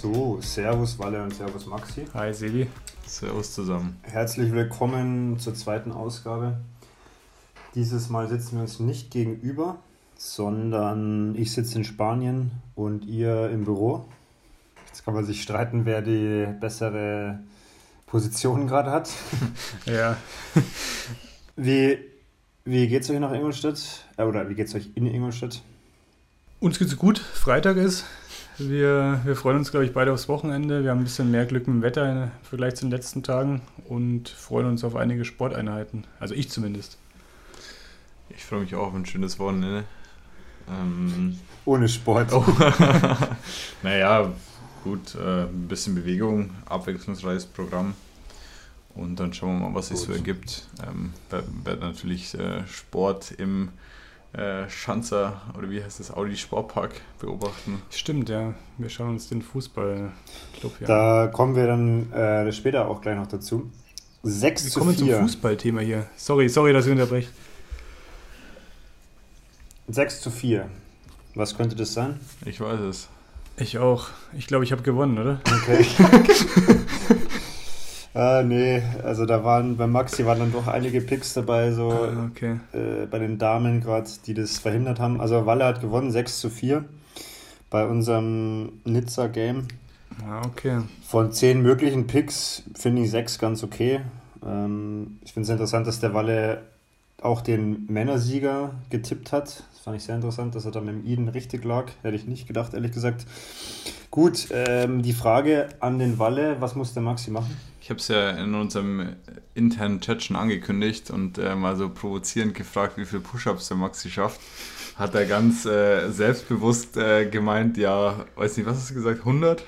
So, Servus Walle und Servus Maxi. Hi Sebi. Servus zusammen. Herzlich willkommen zur zweiten Ausgabe. Dieses Mal sitzen wir uns nicht gegenüber, sondern ich sitze in Spanien und ihr im Büro. Jetzt kann man sich streiten, wer die bessere Position gerade hat. Ja. Wie, wie geht es euch nach Ingolstadt? Äh, oder wie geht es euch in Ingolstadt? Uns geht's gut. Freitag ist. Wir, wir freuen uns, glaube ich, beide aufs Wochenende. Wir haben ein bisschen mehr Glück mit dem Wetter im Vergleich zu den letzten Tagen und freuen uns auf einige Sporteinheiten. Also ich zumindest. Ich freue mich auch auf ein schönes Wochenende. Ähm, Ohne Sport. oh. naja, gut, äh, ein bisschen Bewegung, abwechslungsreiches Programm. Und dann schauen wir mal, was sich so ergibt. Ähm, werd, werd natürlich äh, Sport im äh, Schanzer oder wie heißt das, Audi Sportpark beobachten. Stimmt, ja. Wir schauen uns den Fußballclub hier an. Da kommen wir dann äh, später auch gleich noch dazu. 6 Wir zu kommen zum 4. Fußballthema hier. Sorry, sorry, dass ich unterbreche. 6 zu 4. Was könnte das sein? Ich weiß es. Ich auch. Ich glaube, ich habe gewonnen, oder? Okay. ah, nee, also da waren bei Maxi waren dann doch einige Picks dabei, so Ah, okay. äh, bei den Damen gerade, die das verhindert haben. Also Walle hat gewonnen, 6 zu 4 bei unserem Nizza-Game. Ah, okay. Von 10 möglichen Picks finde ich 6 ganz okay. Ähm, ich finde es interessant, dass der Walle auch den Männersieger getippt hat. Das fand ich sehr interessant, dass er da mit dem Eden richtig lag. Hätte ich nicht gedacht, ehrlich gesagt. Gut, ähm, die Frage an den Walle, was muss der Maxi machen? Ich habe es ja in unserem internen Chat schon angekündigt und äh, mal so provozierend gefragt, wie viele Push-Ups der Maxi schafft. Hat er ganz äh, selbstbewusst äh, gemeint, ja, weiß nicht, was hast du gesagt, 100?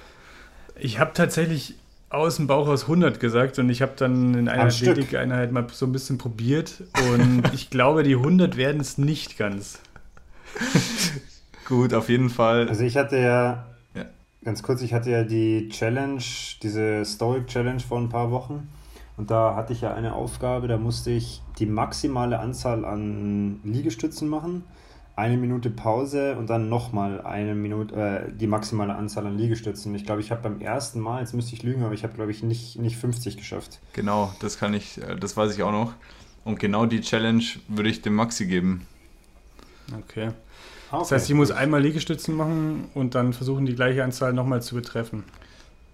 Ich habe tatsächlich aus dem Bauch aus 100 gesagt und ich habe dann in einer. Athletikeinheit mal so ein bisschen probiert und ich glaube, die 100 werden es nicht ganz. Gut, auf jeden Fall. Also ich hatte Ja. Ganz kurz, ich hatte ja die Challenge, diese Stoic Challenge vor ein paar Wochen. Und da hatte ich ja eine Aufgabe, da musste ich die maximale Anzahl an Liegestützen machen, eine Minute Pause und dann nochmal eine Minute, äh, die maximale Anzahl an Liegestützen. Ich glaube, ich habe beim ersten Mal, jetzt müsste ich lügen, aber ich habe, glaube ich, nicht, nicht 50 geschafft. Genau, das kann ich, äh, das weiß ich auch noch. Und genau die Challenge würde ich dem Maxi geben. Okay. Ah, Das okay, heißt, ich muss einmal Liegestützen machen und dann versuchen, die gleiche Anzahl nochmal zu betreffen.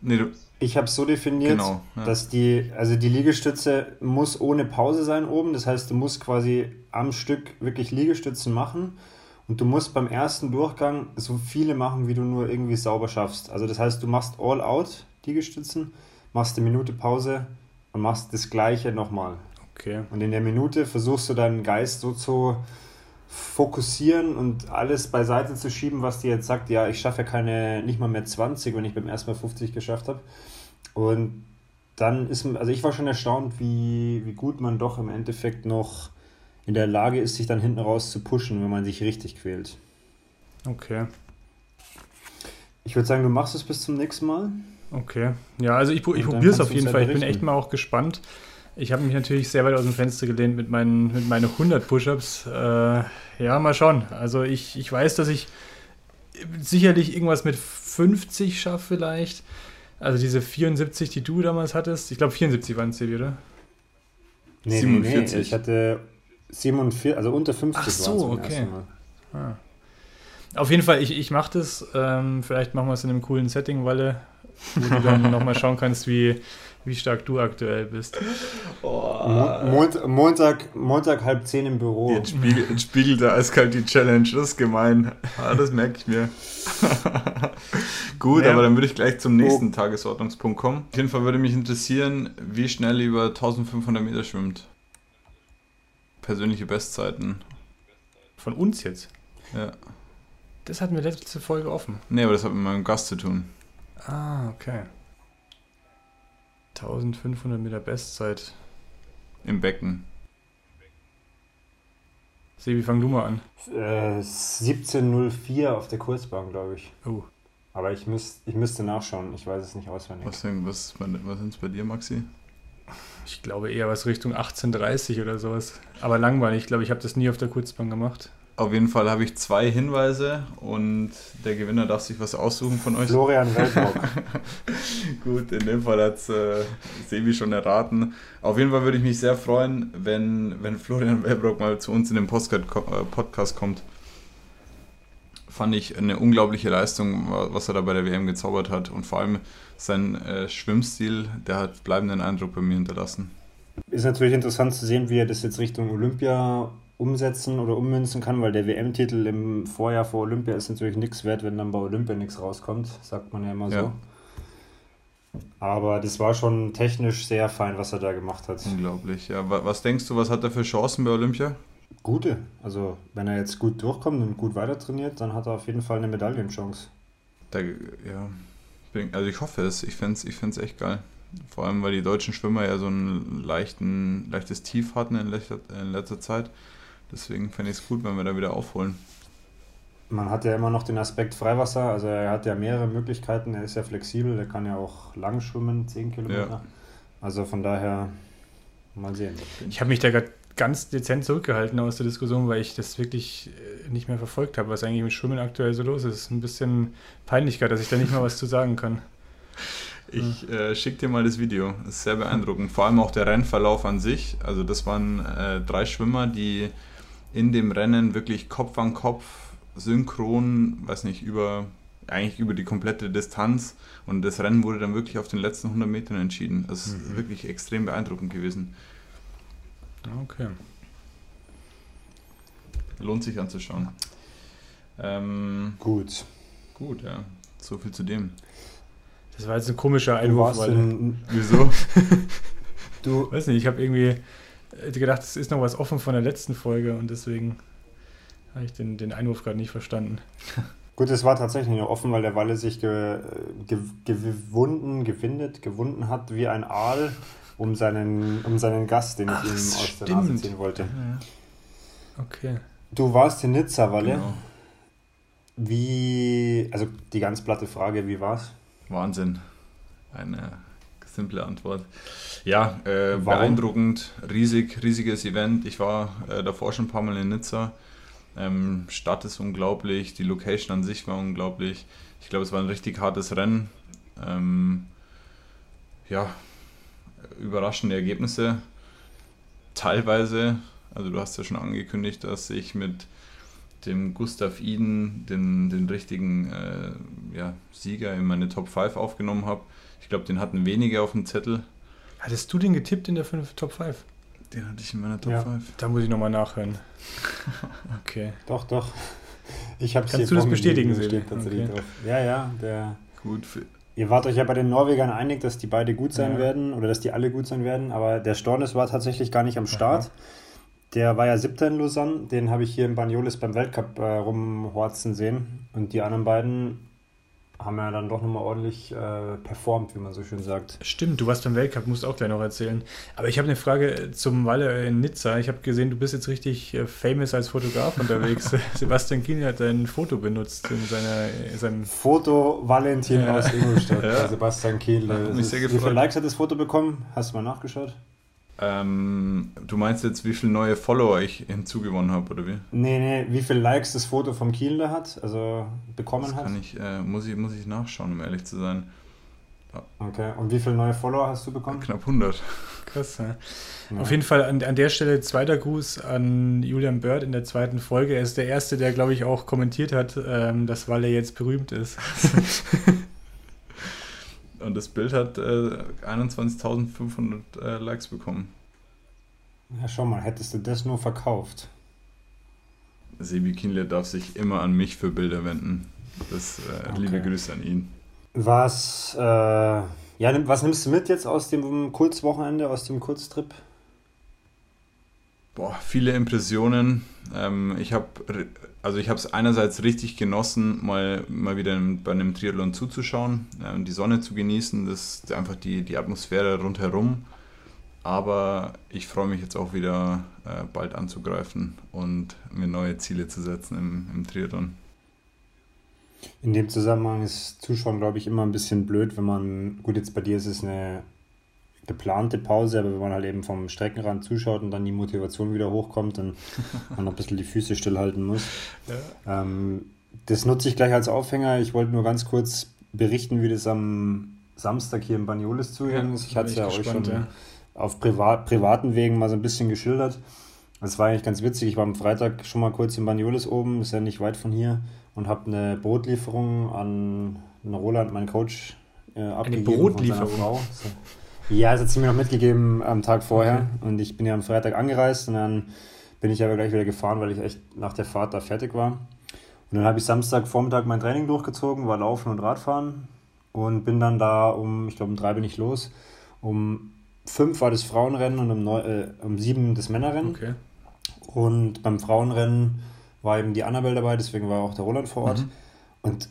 Nee, du, Ich habe es so definiert, Genau, ja. dass die, also die Liegestütze muss ohne Pause sein oben. Das heißt, du musst quasi am Stück wirklich Liegestützen machen und du musst beim ersten Durchgang so viele machen, wie du nur irgendwie sauber schaffst. Also das heißt, du machst all out Liegestützen, machst eine Minute Pause und machst das gleiche nochmal. Okay. Und in der Minute versuchst du deinen Geist so zu fokussieren und alles beiseite zu schieben, was dir jetzt sagt, ja, ich schaffe ja keine, nicht mal mehr 20, wenn ich beim ersten Mal 50 geschafft habe. Und dann ist, also ich war schon erstaunt, wie, wie gut man doch im Endeffekt noch in der Lage ist, sich dann hinten raus zu pushen, wenn man sich richtig quält. Okay. Ich würde sagen, du machst es bis zum nächsten Mal. Okay. Ja, also ich, ich probiere es auf jeden uns Fall. Ich bin echt mal auch gespannt. Ich habe mich natürlich sehr weit aus dem Fenster gelehnt mit meinen, mit meinen 100 Push-Ups. Äh, ja, mal schauen. Also ich, ich weiß, dass ich sicherlich irgendwas mit 50 schaffe vielleicht. Also diese 74, die du damals hattest. Ich glaube 74 waren es, Sebi, oder? Nee, 47. nee, nee, ich hatte 47, also unter 50 Ach so, okay. Ah. Auf jeden Fall, ich, ich mache das. Ähm, vielleicht machen wir es in einem coolen Setting, Walle, wo du dann nochmal schauen kannst, wie, wie stark du aktuell bist. Mo Mont Montag, Montag halb zehn im Büro. jetzt, spiegelt, jetzt spiegelt er eiskalt die Challenge, das ist gemein. Ah, das merke ich mir. Gut, Ja. aber dann würde ich gleich zum nächsten Tagesordnungspunkt kommen. Auf jeden Fall würde mich interessieren, wie schnell ihr über 1500 Meter schwimmt. Persönliche Bestzeiten. Von uns jetzt. Ja. Das hatten wir letzte Folge offen. Nee, aber das hat mit meinem Gast zu tun. Ah, okay. 1500 Meter Bestzeit. Im Becken. Sebi, fang du mal an. Äh, 17.04 auf der Kurzbahn, glaube ich. Oh. Aber ich, müsst, ich müsste nachschauen. Ich weiß es nicht auswendig. Was, was, was sind es bei dir, Maxi? Ich glaube eher was Richtung 1830 oder sowas. Aber langweilig, ich glaube, ich habe das nie auf der Kurzbahn gemacht. Auf jeden Fall habe ich zwei Hinweise und der Gewinner darf sich was aussuchen von euch. Florian Weltbock. Gut, in dem Fall hat es äh, Sebi schon erraten. Auf jeden Fall würde ich mich sehr freuen, wenn, wenn Florian Welbrock mal zu uns in den Postcard, äh, Podcast kommt. Fand ich eine unglaubliche Leistung, was er da bei der WM gezaubert hat. Und vor allem sein äh, Schwimmstil, der hat bleibenden Eindruck bei mir hinterlassen. Ist natürlich interessant zu sehen, wie er das jetzt Richtung Olympia umsetzen oder ummünzen kann, weil der WM-Titel im Vorjahr vor Olympia ist natürlich nichts wert, wenn dann bei Olympia nichts rauskommt, sagt man ja immer so. Ja. Aber das war schon technisch sehr fein, was er da gemacht hat. Unglaublich, ja. Was denkst du, was hat er für Chancen bei Olympia? Gute. Also, wenn er jetzt gut durchkommt und gut weiter trainiert, dann hat er auf jeden Fall eine Medaillenchance. Da, ja, also ich hoffe es. Ich fände es ich echt geil. Vor allem, weil die deutschen Schwimmer ja so ein leichten, leichtes Tief hatten in letzter, in letzter Zeit. Deswegen fände ich es gut, wenn wir da wieder aufholen. Man hat ja immer noch den Aspekt Freiwasser, also er hat ja mehrere Möglichkeiten, er ist ja flexibel, er kann ja auch lang schwimmen, 10 Kilometer. Ja. Also von daher mal sehen. Ich habe mich da gerade ganz dezent zurückgehalten aus der Diskussion, weil ich das wirklich äh, nicht mehr verfolgt habe, was eigentlich mit Schwimmen aktuell so los ist. Ein bisschen Peinlichkeit, dass ich da nicht mal was zu sagen kann. Ich äh, schicke dir mal das Video. Das ist sehr beeindruckend. Vor allem auch der Rennverlauf an sich. Also das waren äh, drei Schwimmer, die in dem Rennen wirklich Kopf an Kopf synchron, weiß nicht, über eigentlich über die komplette Distanz und das Rennen wurde dann wirklich auf den letzten 100 Metern entschieden. Das ist mhm. wirklich extrem beeindruckend gewesen. Okay. Lohnt sich anzuschauen. Ähm, gut. Gut, ja. So viel zu dem. Das war jetzt ein komischer Einwurf. Weil, in, wieso? du. Weiß nicht, ich habe irgendwie gedacht, es ist noch was offen von der letzten Folge und deswegen habe ich den, den Einwurf gerade nicht verstanden. Gut, es war tatsächlich noch offen, weil der Walle sich ge, ge, gewunden, gewindet, gewunden hat wie ein Aal um seinen, um seinen Gast, den ich ihm aus stimmt. der Nase ziehen wollte. Okay. Du warst in Nizza, Walle. Genau. Wie, also die ganz platte Frage, wie war's? Wahnsinn. Eine simple Antwort. Ja, äh, beeindruckend, riesig, riesiges Event. Ich war äh, davor schon ein paar Mal in Nizza. Ähm, Stadt ist unglaublich, die Location an sich war unglaublich. Ich glaube, es war ein richtig hartes Rennen. Ähm, ja, überraschende Ergebnisse. Teilweise, also du hast ja schon angekündigt, dass ich mit dem Gustav Iden den, den richtigen äh, ja, Sieger in meine Top 5 aufgenommen habe. Ich glaube, den hatten wenige auf dem Zettel. Hattest du den getippt in der Top 5? Den hatte ich in meiner Top ja. 5. Da muss ich nochmal nachhören. okay. Doch, doch. Ich habe Kannst du das bestätigen, Sebi? Okay. Ja, ja, der. Gut. Ihr wart euch ja bei den Norwegern einig, dass die beide gut sein ja. werden oder dass die alle gut sein werden, aber der Stornes war tatsächlich gar nicht am Start. Aha. Der war ja siebter in Lausanne, den habe ich hier in Banyolis beim Weltcup äh, rumhorzen sehen. Und die anderen beiden haben ja dann doch nochmal ordentlich äh, performt, wie man so schön sagt. Stimmt, du warst beim Weltcup, musst auch gleich noch erzählen. Aber ich habe eine Frage zum Walle in Nizza. Ich habe gesehen, du bist jetzt richtig äh, famous als Fotograf unterwegs. Sebastian Kiel hat dein Foto benutzt in seiner, in seinem Foto Valentin ja. aus Ingolstadt. Ja. Sebastian Kiel. Wie viele Likes hat das Foto bekommen? Hast du mal nachgeschaut? Ähm, du meinst jetzt, wie viele neue Follower ich hinzugewonnen habe, oder wie? Nee, nee, wie viele Likes das Foto vom Kiel hat, also bekommen das hat? Kann ich, äh, muss, ich, muss ich nachschauen, um ehrlich zu sein. Okay, und wie viele neue Follower hast du bekommen? Knapp 100. Krass, ja. ja. Auf jeden Fall an, an der Stelle zweiter Gruß an Julian Bird in der zweiten Folge. Er ist der Erste, der, glaube ich, auch kommentiert hat, ähm, dass Walle jetzt berühmt ist. Und das Bild hat äh, 21.500 äh, Likes bekommen. Ja, schau mal, hättest du das nur verkauft. Sebi Kienle darf sich immer an mich für Bilder wenden. Das äh, okay. liebe Grüße an ihn. Was, äh, ja, was nimmst du mit jetzt aus dem Kurzwochenende, aus dem Kurztrip? Boah, viele Impressionen. Ähm, ich habe also ich habe es einerseits richtig genossen, mal, mal wieder bei einem Triathlon zuzuschauen, äh, die Sonne zu genießen, das einfach die, die Atmosphäre rundherum. Aber ich freue mich jetzt auch wieder äh, bald anzugreifen und mir neue Ziele zu setzen im, im Triathlon. In dem Zusammenhang ist Zuschauen, glaube ich, immer ein bisschen blöd, wenn man, gut, jetzt bei dir ist es eine geplante Pause, aber wenn man halt eben vom Streckenrand zuschaut und dann die Motivation wieder hochkommt und man noch ein bisschen die Füße stillhalten muss. Ja. Ähm, das nutze ich gleich als Aufhänger. Ich wollte nur ganz kurz berichten, wie das am Samstag hier in Banioles zugegangen ist. Ich hatte es ja euch schon ja. auf privat, privaten Wegen mal so ein bisschen geschildert. Das war eigentlich ganz witzig. Ich war am Freitag schon mal kurz in Banioles oben, ist ja nicht weit von hier, und habe eine Brotlieferung an Roland, meinen Coach, äh, abgegeben. Eine Brotlieferung? Von Frau. Ja, das hat sie mir noch mitgegeben am Tag vorher. Okay. Und ich bin ja am Freitag angereist und dann bin ich aber gleich wieder gefahren, weil ich echt nach der Fahrt da fertig war. Und dann habe ich Samstag Vormittag mein Training durchgezogen, war Laufen und Radfahren und bin dann da um, ich glaube um drei bin ich los. Um fünf war das Frauenrennen und um, neun, äh, um sieben das Männerrennen. Okay. Und beim Frauenrennen war eben die Annabelle dabei, deswegen war auch der Roland vor Ort. Mhm. Und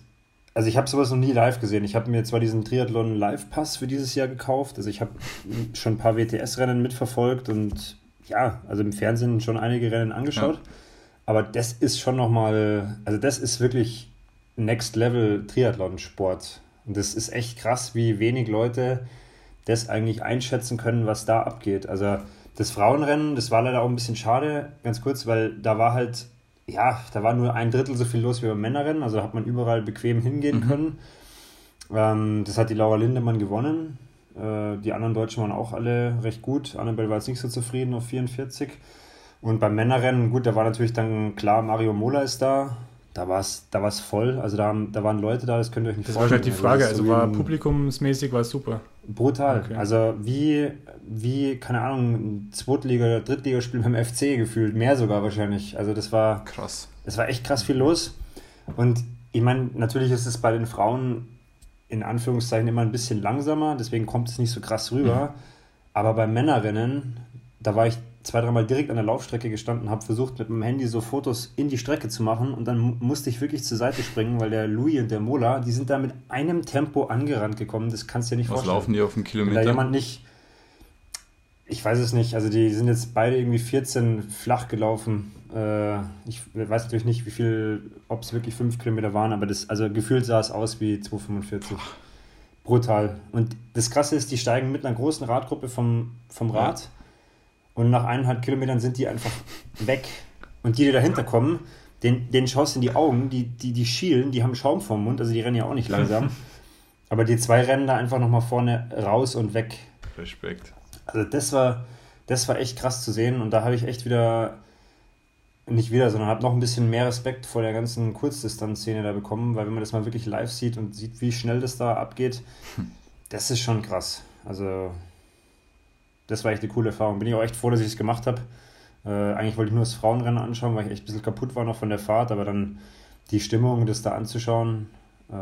also ich habe sowas noch nie live gesehen. Ich habe mir zwar diesen Triathlon Live Pass für dieses Jahr gekauft. Also ich habe schon ein paar WTS-Rennen mitverfolgt und ja, also im Fernsehen schon einige Rennen angeschaut. Ja. Aber das ist schon nochmal, also das ist wirklich Next Level Triathlon-Sport. Und das ist echt krass, wie wenig Leute das eigentlich einschätzen können, was da abgeht. Also das Frauenrennen, das war leider auch ein bisschen schade, ganz kurz, weil da war halt ja, da war nur ein Drittel so viel los wie beim Männerrennen, also hat man überall bequem hingehen mhm. können. Ähm, das hat die Laura Lindemann gewonnen. Äh, die anderen Deutschen waren auch alle recht gut. Annabelle war jetzt nicht so zufrieden auf 44. Und beim Männerrennen, gut, da war natürlich dann klar, Mario Mola ist da. Da war es da war's voll. Also da, da waren Leute da, das könnt ihr euch nicht das vorstellen. Das war halt die Frage, also, so war publikumsmäßig war es super. Brutal. Okay. Also wie, wie, keine Ahnung, ein Zweitliga- oder Drittligaspiel beim FC gefühlt. Mehr sogar wahrscheinlich. Also das war. Krass. Es war echt krass viel los. Und ich meine, natürlich ist es bei den Frauen in Anführungszeichen immer ein bisschen langsamer, deswegen kommt es nicht so krass rüber. Mhm. Aber bei Männerinnen, da war ich zwei, dreimal direkt an der Laufstrecke gestanden, habe versucht mit dem Handy so Fotos in die Strecke zu machen und dann musste ich wirklich zur Seite springen, weil der Louis und der Mola, die sind da mit einem Tempo angerannt gekommen, das kannst du dir nicht Was vorstellen. Was laufen die auf dem Kilometer? Wenn da jemand nicht, ich weiß es nicht, also die sind jetzt beide irgendwie 14 flach gelaufen. Äh, ich weiß natürlich nicht, wie viel, ob es wirklich 5 Kilometer waren, aber das, also gefühlt sah es aus wie 2,45. Brutal. Und das Krasse ist, die steigen mit einer großen Radgruppe vom, vom Rad. Ja und nach eineinhalb Kilometern sind die einfach weg. Und die, die dahinter kommen, den, denen schaust du in die Augen, die, die, die schielen, die haben Schaum vorm Mund, also die rennen ja auch nicht langsam. Aber die zwei rennen da einfach nochmal vorne raus und weg. Respekt. Also das war, das war echt krass zu sehen und da habe ich echt wieder, nicht wieder, sondern habe noch ein bisschen mehr Respekt vor der ganzen Kurzdistanzszene da bekommen, weil wenn man das mal wirklich live sieht und sieht, wie schnell das da abgeht, hm. das ist schon krass. Also das war echt eine coole Erfahrung. Bin ich auch echt froh, dass ich es gemacht habe. Äh, eigentlich wollte ich nur das Frauenrennen anschauen, weil ich echt ein bisschen kaputt war noch von der Fahrt, aber dann die Stimmung, das da anzuschauen, äh,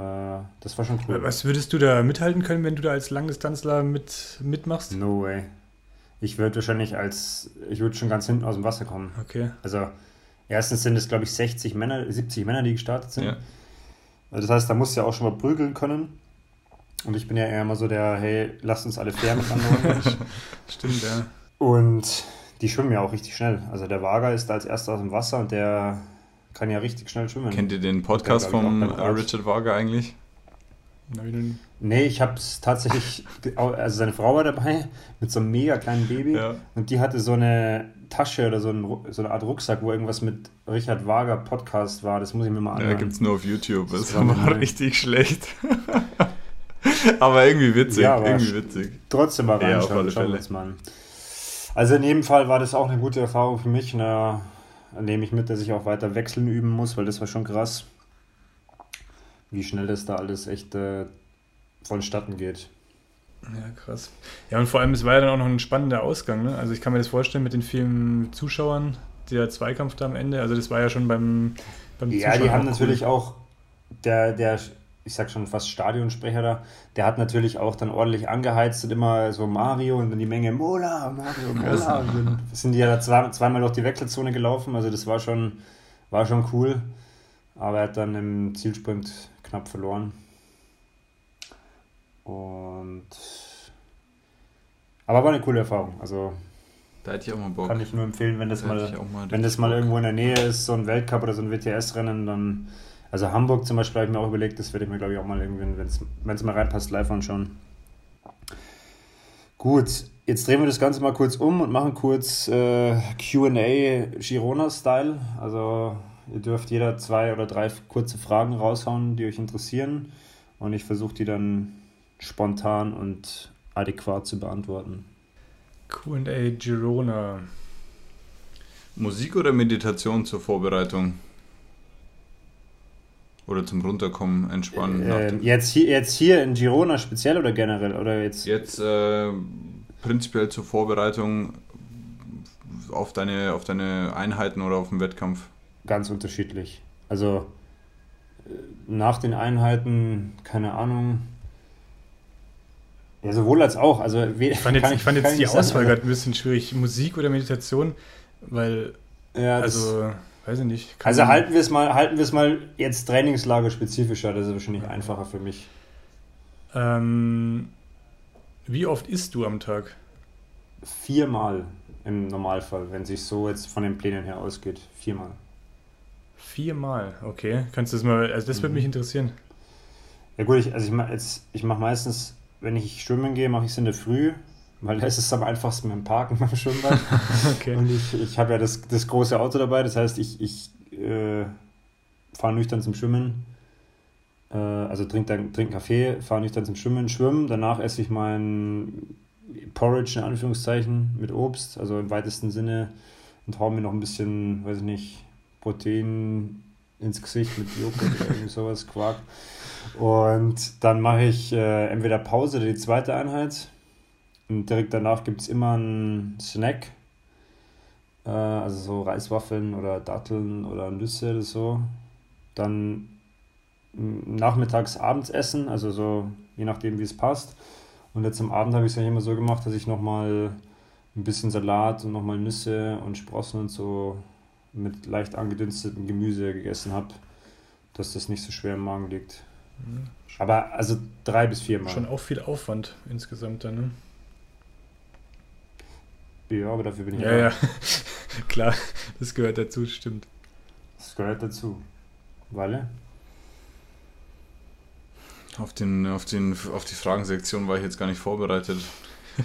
das war schon cool. Was würdest du da mithalten können, wenn du da als Langdistanzler mit, mitmachst? No way. Ich würde wahrscheinlich als, ich würde schon ganz hinten aus dem Wasser kommen. Okay. Also, erstens sind es, glaube ich, 60 Männer, 70 Männer, die gestartet sind. Ja. Also das heißt, da musst du ja auch schon mal prügeln können. Und ich bin ja eher immer so der, hey, lasst uns alle fair miteinander Stimmt, ja. Und die schwimmen ja auch richtig schnell. Also der Wager ist da als erster aus dem Wasser und der kann ja richtig schnell schwimmen. Kennt ihr den Podcast vom Richard Wager eigentlich? Nein. Nee, ich habe es tatsächlich, also seine Frau war dabei mit so einem mega kleinen Baby ja. und die hatte so eine Tasche oder so, ein, so, eine Art Rucksack, wo irgendwas mit Richard Wager Podcast war. Das muss ich mir mal anhören. Ja, gibt es nur auf YouTube. Das, das war mal richtig schlecht. aber irgendwie witzig. Ja, aber irgendwie witzig. Trotzdem mal reinschauen. Ja, mal an. Also in jedem Fall war das auch eine gute Erfahrung für mich. Da nehme ich mit, dass ich auch weiter wechseln üben muss, weil das war schon krass, wie schnell das da alles echt äh, vonstatten geht. Ja, krass. Ja, und vor allem, es war ja dann auch noch ein spannender Ausgang. Ne? Also ich kann mir das vorstellen mit den vielen Zuschauern, der Zweikampf da am Ende. Also das war ja schon beim, beim Ja, die haben natürlich auch, der, der ich sag schon fast Stadionsprecher da, der hat natürlich auch dann ordentlich angeheizt und immer so Mario und dann die Menge Mola, Mario, Mola. Und dann sind die ja da zwei, zweimal durch die Wechselzone gelaufen, also das war schon, war schon cool. Aber er hat dann im Zielsprint knapp verloren. Und aber war eine coole Erfahrung. Also da hätte ich auch mal Bock. Kann ich nur empfehlen, wenn das da mal, mal wenn das mal irgendwo in der Nähe ist, so ein Weltcup oder so ein WTS-Rennen, dann also Hamburg zum Beispiel habe ich mir auch überlegt, das werde ich mir glaube ich auch mal irgendwie, wenn es mal reinpasst, live anschauen. Gut, jetzt drehen wir das Ganze mal kurz um und machen kurz äh, QA Girona-Style. Also ihr dürft jeder zwei oder drei kurze Fragen raushauen, die euch interessieren. Und ich versuche die dann spontan und adäquat zu beantworten. QA Girona. Musik oder Meditation zur Vorbereitung? Oder zum Runterkommen, Entspannen? Ähm, jetzt, hier, jetzt hier in Girona speziell oder generell? Oder jetzt? Jetzt äh, prinzipiell zur Vorbereitung auf deine, auf deine Einheiten oder auf den Wettkampf? Ganz unterschiedlich. Also äh, nach den Einheiten, keine Ahnung. Ja, sowohl als auch. Also, ich fand jetzt, ich fand jetzt die Auswahl gerade ein bisschen schwierig. Musik oder Meditation, weil. Ja, also. Weiß ich nicht. also halten wir es mal, halten wir es mal jetzt Trainingslager spezifischer, das ist wahrscheinlich einfacher für mich. Ähm, wie oft isst du am Tag? Viermal im Normalfall, wenn sich so jetzt von den Plänen her ausgeht. Viermal. Viermal, okay. Kannst du das mal, also das würde mhm. mich interessieren. Ja gut, ich, also ich mache ich mach meistens, wenn ich schwimmen gehe, mache ich es in der Früh, weil da ist es am einfachsten mit dem Parken beim Schwimmbad. okay. Und ich, ich habe ja das, das große Auto dabei, das heißt, ich, ich äh, fahre nüchtern zum Schwimmen, äh, also trinke dann trink Kaffee, fahre nüchtern zum Schwimmen, schwimmen, danach esse ich mein Porridge in Anführungszeichen mit Obst, also im weitesten Sinne und haue mir noch ein bisschen, weiß ich nicht, Protein ins Gesicht mit Joghurt oder irgendwie sowas, Quark. Und dann mache ich äh, entweder Pause oder die zweite Einheit und direkt danach gibt es immer einen Snack. Äh, also so Reiswaffeln oder Datteln oder Nüsse oder so. Dann nachmittags Abendsessen, also so je nachdem wie es passt. Und jetzt am Abend habe ich es ja immer so gemacht, dass ich nochmal ein bisschen Salat und nochmal Nüsse und Sprossen und so mit leicht angedünstetem Gemüse gegessen habe, dass das nicht so schwer im Magen liegt. Mhm. Aber also drei bis vier Mal. Schon auch viel Aufwand insgesamt dann, ne? Ja, aber dafür bin ich ja. Ja, ja. Klar, das gehört dazu, stimmt. Das gehört dazu. Walle? Auf, den, auf, den, auf die Fragensektion war ich jetzt gar nicht vorbereitet.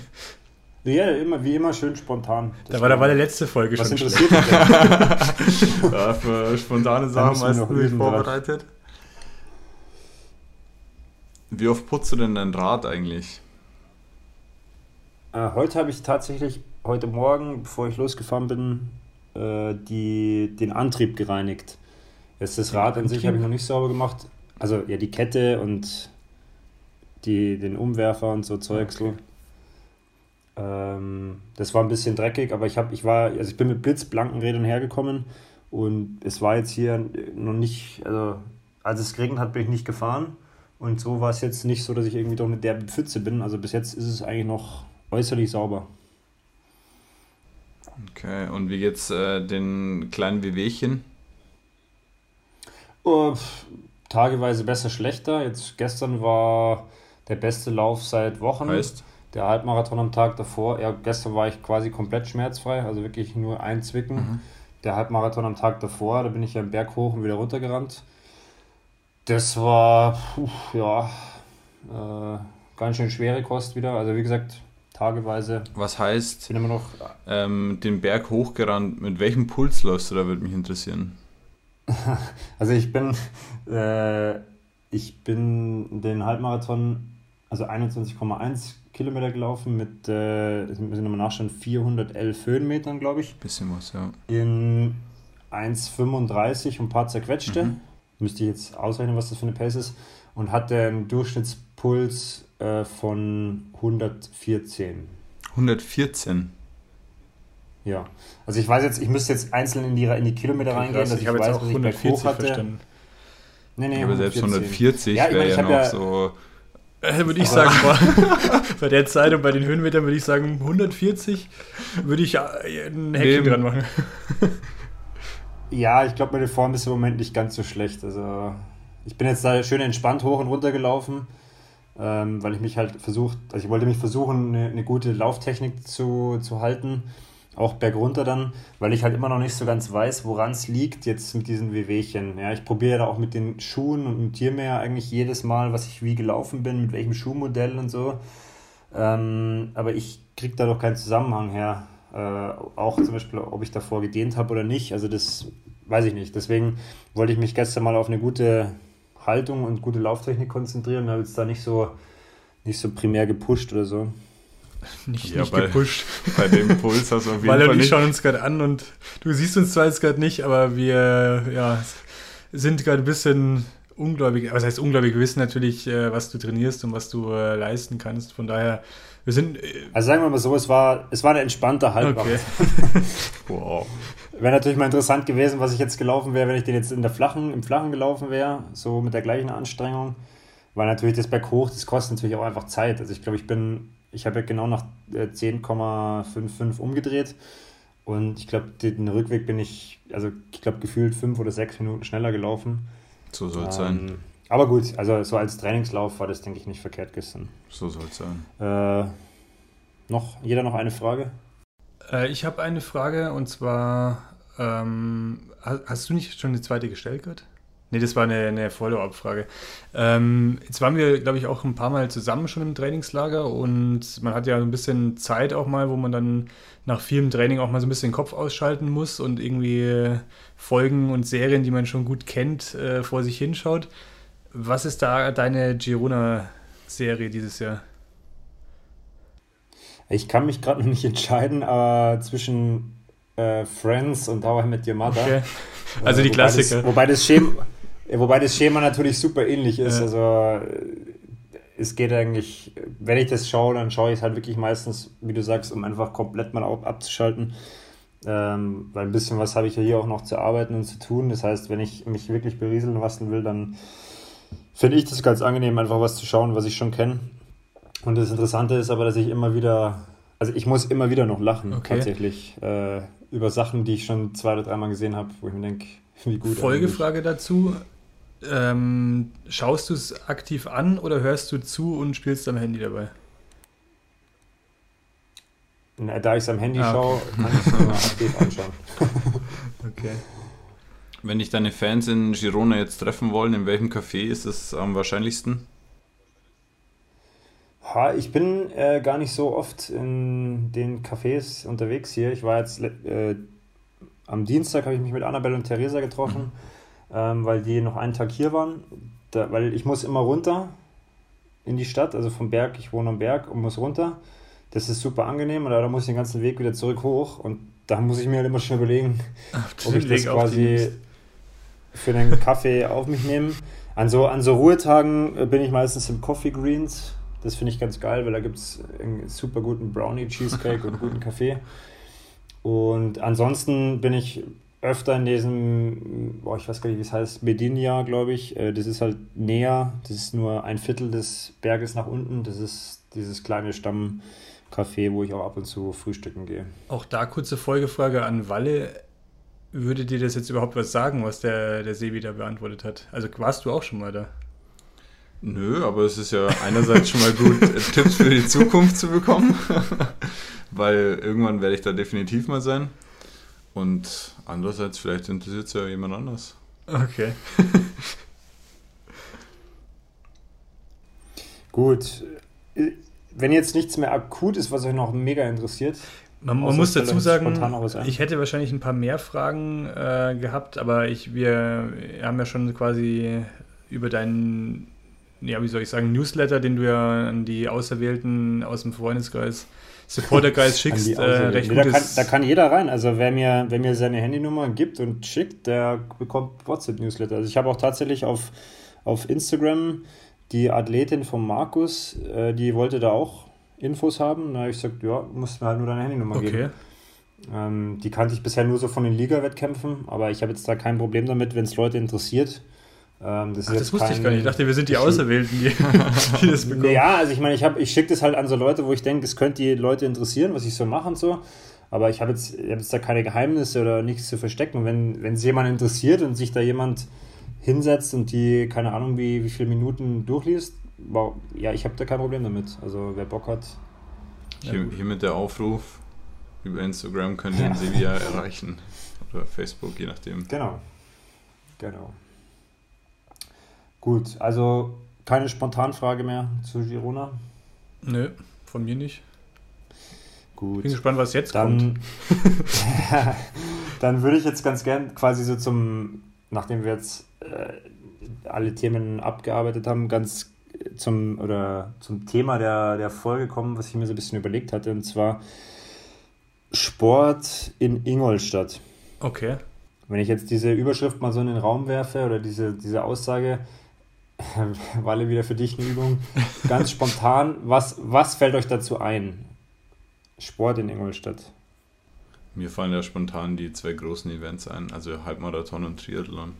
Ja, immer, wie immer schön spontan. Das da war, da war der letzte Folge was schon. Was interessiert dich denn? ja, für spontane Sachen meistens nicht vorbereitet. Wie oft putzt du denn dein Rad eigentlich? Äh, heute habe ich tatsächlich heute Morgen, bevor ich losgefahren bin, äh, die, den Antrieb gereinigt. Jetzt das Rad an sich habe ich noch nicht sauber gemacht. Also ja, die Kette und die, den Umwerfer und so Zeugs. Okay. Ähm, das war ein bisschen dreckig, aber ich habe, ich war, also ich bin mit blitzblanken Rädern hergekommen und es war jetzt hier noch nicht, also als es geregnet hat, bin ich nicht gefahren. Und so war es jetzt nicht so, dass ich irgendwie doch mit der Pfütze bin. Also bis jetzt ist es eigentlich noch äußerlich sauber. Okay, und wie geht's äh, den kleinen Wehwehchen? Oh, tageweise besser, schlechter. Jetzt gestern war der beste Lauf seit Wochen. Heißt? Der Halbmarathon am Tag davor. Ja, gestern war ich quasi komplett schmerzfrei, also wirklich nur ein Zwicken. Mhm. Der Halbmarathon am Tag davor, da bin ich ja im Berg hoch und wieder runter gerannt. Das war, puh, ja, äh, ganz schön schwere Kost wieder. Also wie gesagt, tageweise. Was heißt, bin immer noch ähm, den Berg hochgerannt, mit welchem Puls läufst du, da würde mich interessieren. also ich bin, äh, ich bin den Halbmarathon, also 21,1 Kilometer gelaufen mit, äh, ich muss nochmal nachschauen, 411 Höhenmetern, glaube ich. Bisschen was, ja. In 1,35 und ein paar zerquetschte. Mhm. Müsste ich jetzt ausrechnen, was das für eine Pace ist. Und hatte einen Durchschnittspuls äh, von 114. 114? Ja. Also ich weiß jetzt, ich müsste jetzt einzeln in die, in die Kilometer okay, reingehen, dass ich, ich weiß, was 140 ich hatte. Verstanden. Nee, nee, aber selbst 140 ja, wäre ja noch ja, so. Äh, würde ich sagen, bei der Zeit und bei den Höhenmetern würde ich sagen, 140 würde ich äh, ein Häkchen dran machen. ja, ich glaube, meine Form ist im Moment nicht ganz so schlecht. Also ich bin jetzt da schön entspannt hoch und runter gelaufen ähm, weil ich mich halt versucht, also ich wollte mich versuchen, eine, eine gute Lauftechnik zu, zu halten, auch bergunter dann, weil ich halt immer noch nicht so ganz weiß, woran es liegt jetzt mit diesen Wehwehchen. Ja, ich probiere da auch mit den Schuhen und notiere mir ja eigentlich jedes Mal, was ich wie gelaufen bin, mit welchem Schuhmodell und so. Ähm, aber ich kriege da doch keinen Zusammenhang her. Äh, auch zum Beispiel, ob ich davor gedehnt habe oder nicht. Also das weiß ich nicht. Deswegen wollte ich mich gestern mal auf eine gute Haltung und gute Lauftechnik konzentrieren. Da habe jetzt da nicht so, nicht so primär gepusht oder so. Nicht, ja, nicht bei, gepusht. Bei dem Puls hast du auf jeden Weil Fall. Weil wir schauen uns gerade an und du siehst uns zwar jetzt gerade nicht, aber wir ja, sind gerade ein bisschen ungläubig. Was heißt ungläubig? Wir wissen natürlich, äh, was du trainierst und was du äh, leisten kannst. Von daher, wir sind. Äh, also sagen wir mal so, es war, es war eine entspannte Halbwacht. Okay. wow. Wäre natürlich mal interessant gewesen, was ich jetzt gelaufen wäre, wenn ich den jetzt in der flachen, im Flachen gelaufen wäre, so mit der gleichen Anstrengung. Weil natürlich das Berg hoch, das kostet natürlich auch einfach Zeit. Also ich glaube, ich bin, ich habe ja genau nach 10,55 umgedreht. Und ich glaube, den Rückweg bin ich, also ich glaube, gefühlt fünf oder sechs Minuten schneller gelaufen. So soll es ähm, sein. Aber gut, also so als Trainingslauf war das, denke ich, nicht verkehrt gestern. So soll es sein. Äh, noch, jeder noch eine Frage? Äh, ich habe eine Frage und zwar, ähm, hast du nicht schon eine zweite gestellt gerade? Nee, das war eine, eine Follow-up-Frage. Ähm, jetzt waren wir, glaube ich, auch ein paar Mal zusammen schon im Trainingslager und man hat ja ein bisschen Zeit auch mal, wo man dann nach vielem Training auch mal so ein bisschen den Kopf ausschalten muss und irgendwie Folgen und Serien, die man schon gut kennt, äh, vor sich hinschaut. Was ist da deine Girona-Serie dieses Jahr? Ich kann mich gerade noch nicht entscheiden, aber zwischen äh, Friends und How I Met Your Mother. Okay. Also die Klassiker. wobei das Schema, wobei das Schema natürlich super ähnlich ist. Ja. Also es geht eigentlich, wenn ich das schaue, dann schaue ich es halt wirklich meistens, wie du sagst, um einfach komplett mal abzuschalten. Ähm, weil ein bisschen was habe ich ja hier auch noch zu arbeiten und zu tun. Das heißt, wenn ich mich wirklich berieseln lassen will, dann finde ich das ganz angenehm, einfach was zu schauen, was ich schon kenne. Und das Interessante ist aber, dass ich immer wieder, also ich muss immer wieder noch lachen, okay. tatsächlich, äh, über Sachen, die ich schon zwei oder dreimal gesehen habe, wo ich mir denke, wie gut. Folgefrage eigentlich. dazu. Ähm, schaust du es aktiv an oder hörst du zu und spielst am Handy dabei? Na, da ich es am Handy ah, okay. schaue, kann ich es nur aktiv anschauen. okay. Wenn dich deine Fans in Girona jetzt treffen wollen, in welchem Café ist es am wahrscheinlichsten? Ha, ich bin äh, gar nicht so oft in den Cafés unterwegs hier. Ich war jetzt äh, am Dienstag habe ich mich mit Annabelle und Theresa getroffen. Mhm ähm, weil die noch einen Tag hier waren. Da, weil ich muss immer runter in die Stadt, also vom Berg, ich wohne am Berg und muss runter. Das ist super angenehm und da muss ich den ganzen Weg wieder zurück hoch und da muss ich mir halt immer schon überlegen, Ach, ob ich das quasi für den Kaffee auf mich nehme. An so, an so Ruhetagen äh, bin ich meistens im Coffee Greens. Das finde ich ganz geil, weil da gibt es einen super guten Brownie, Cheesecake und guten Kaffee. Und ansonsten bin ich öfter in diesem, boah, ich weiß gar nicht, wie es heißt, Medinia, glaube ich. Äh, das ist halt näher, das ist nur ein Viertel des Berges nach unten. Das ist dieses kleine Stammcafé, wo ich auch ab und zu frühstücken gehe. Auch da kurze Folgefrage an Walle. Würde dir das jetzt überhaupt was sagen, was der, der Sebi da beantwortet hat? Also warst du auch schon mal da? Nö, aber es ist ja einerseits schon mal gut, Tipps für die Zukunft zu bekommen, weil irgendwann werde ich da definitiv mal sein. Und andererseits, vielleicht interessiert es ja jemand anders. Okay. Gut. Wenn jetzt nichts mehr akut ist, was euch noch mega interessiert. Man, man muss dazu sagen, ich hätte wahrscheinlich ein paar mehr Fragen äh, gehabt, aber ich, wir haben ja schon quasi über deinen, ja, wie soll ich sagen, Newsletter, den du ja an die Auserwählten aus dem Freundeskreis Supporter Guys schickst, äh, recht nee, da, kann, da kann jeder rein. Also wer mir, wer mir seine Handynummer gibt und schickt, der bekommt WhatsApp-Newsletter. Also ich habe auch tatsächlich auf, auf Instagram die Athletin von Markus, äh, die wollte da auch Infos haben. Da habe ich gesagt, ja, musst mir halt nur deine Handynummer okay. geben. Ähm, die kannte ich bisher nur so von den Liga-Wettkämpfen, aber ich habe jetzt da kein Problem damit, wenn es Leute interessiert. Ähm, das, Ach, das wusste ich gar nicht. Ich dachte, wir sind die Auserwählten, die, die das bekommen. Ja, also ich meine, ich, ich schicke das halt an so Leute, wo ich denke, es könnte die Leute interessieren, was ich so mache und so. Aber ich habe jetzt, hab jetzt da keine Geheimnisse oder nichts zu verstecken. Wenn, wenn es jemand interessiert und sich da jemand hinsetzt und die, keine Ahnung, wie, wie viele Minuten durchliest, wow, ja, ich habe da kein Problem damit. Also wer Bock hat. Hier, hier mit der Aufruf über Instagram könnt ihr ja. den Sevilla erreichen. Oder Facebook, je nachdem. Genau. Genau. Gut, also keine Spontanfrage mehr zu Girona? Nö, von mir nicht. Gut. Bin gespannt, was jetzt dann, kommt. dann würde ich jetzt ganz gern quasi so zum, nachdem wir jetzt äh, alle Themen abgearbeitet haben, ganz zum, oder zum Thema der, der Folge kommen, was ich mir so ein bisschen überlegt hatte, und zwar Sport in Ingolstadt. Okay. Wenn ich jetzt diese Überschrift mal so in den Raum werfe oder diese, diese Aussage, Walle wieder für dich eine Übung, ganz spontan, was, was fällt euch dazu ein? Sport in Ingolstadt. Mir fallen ja spontan die zwei großen Events ein, also Halbmarathon und Triathlon.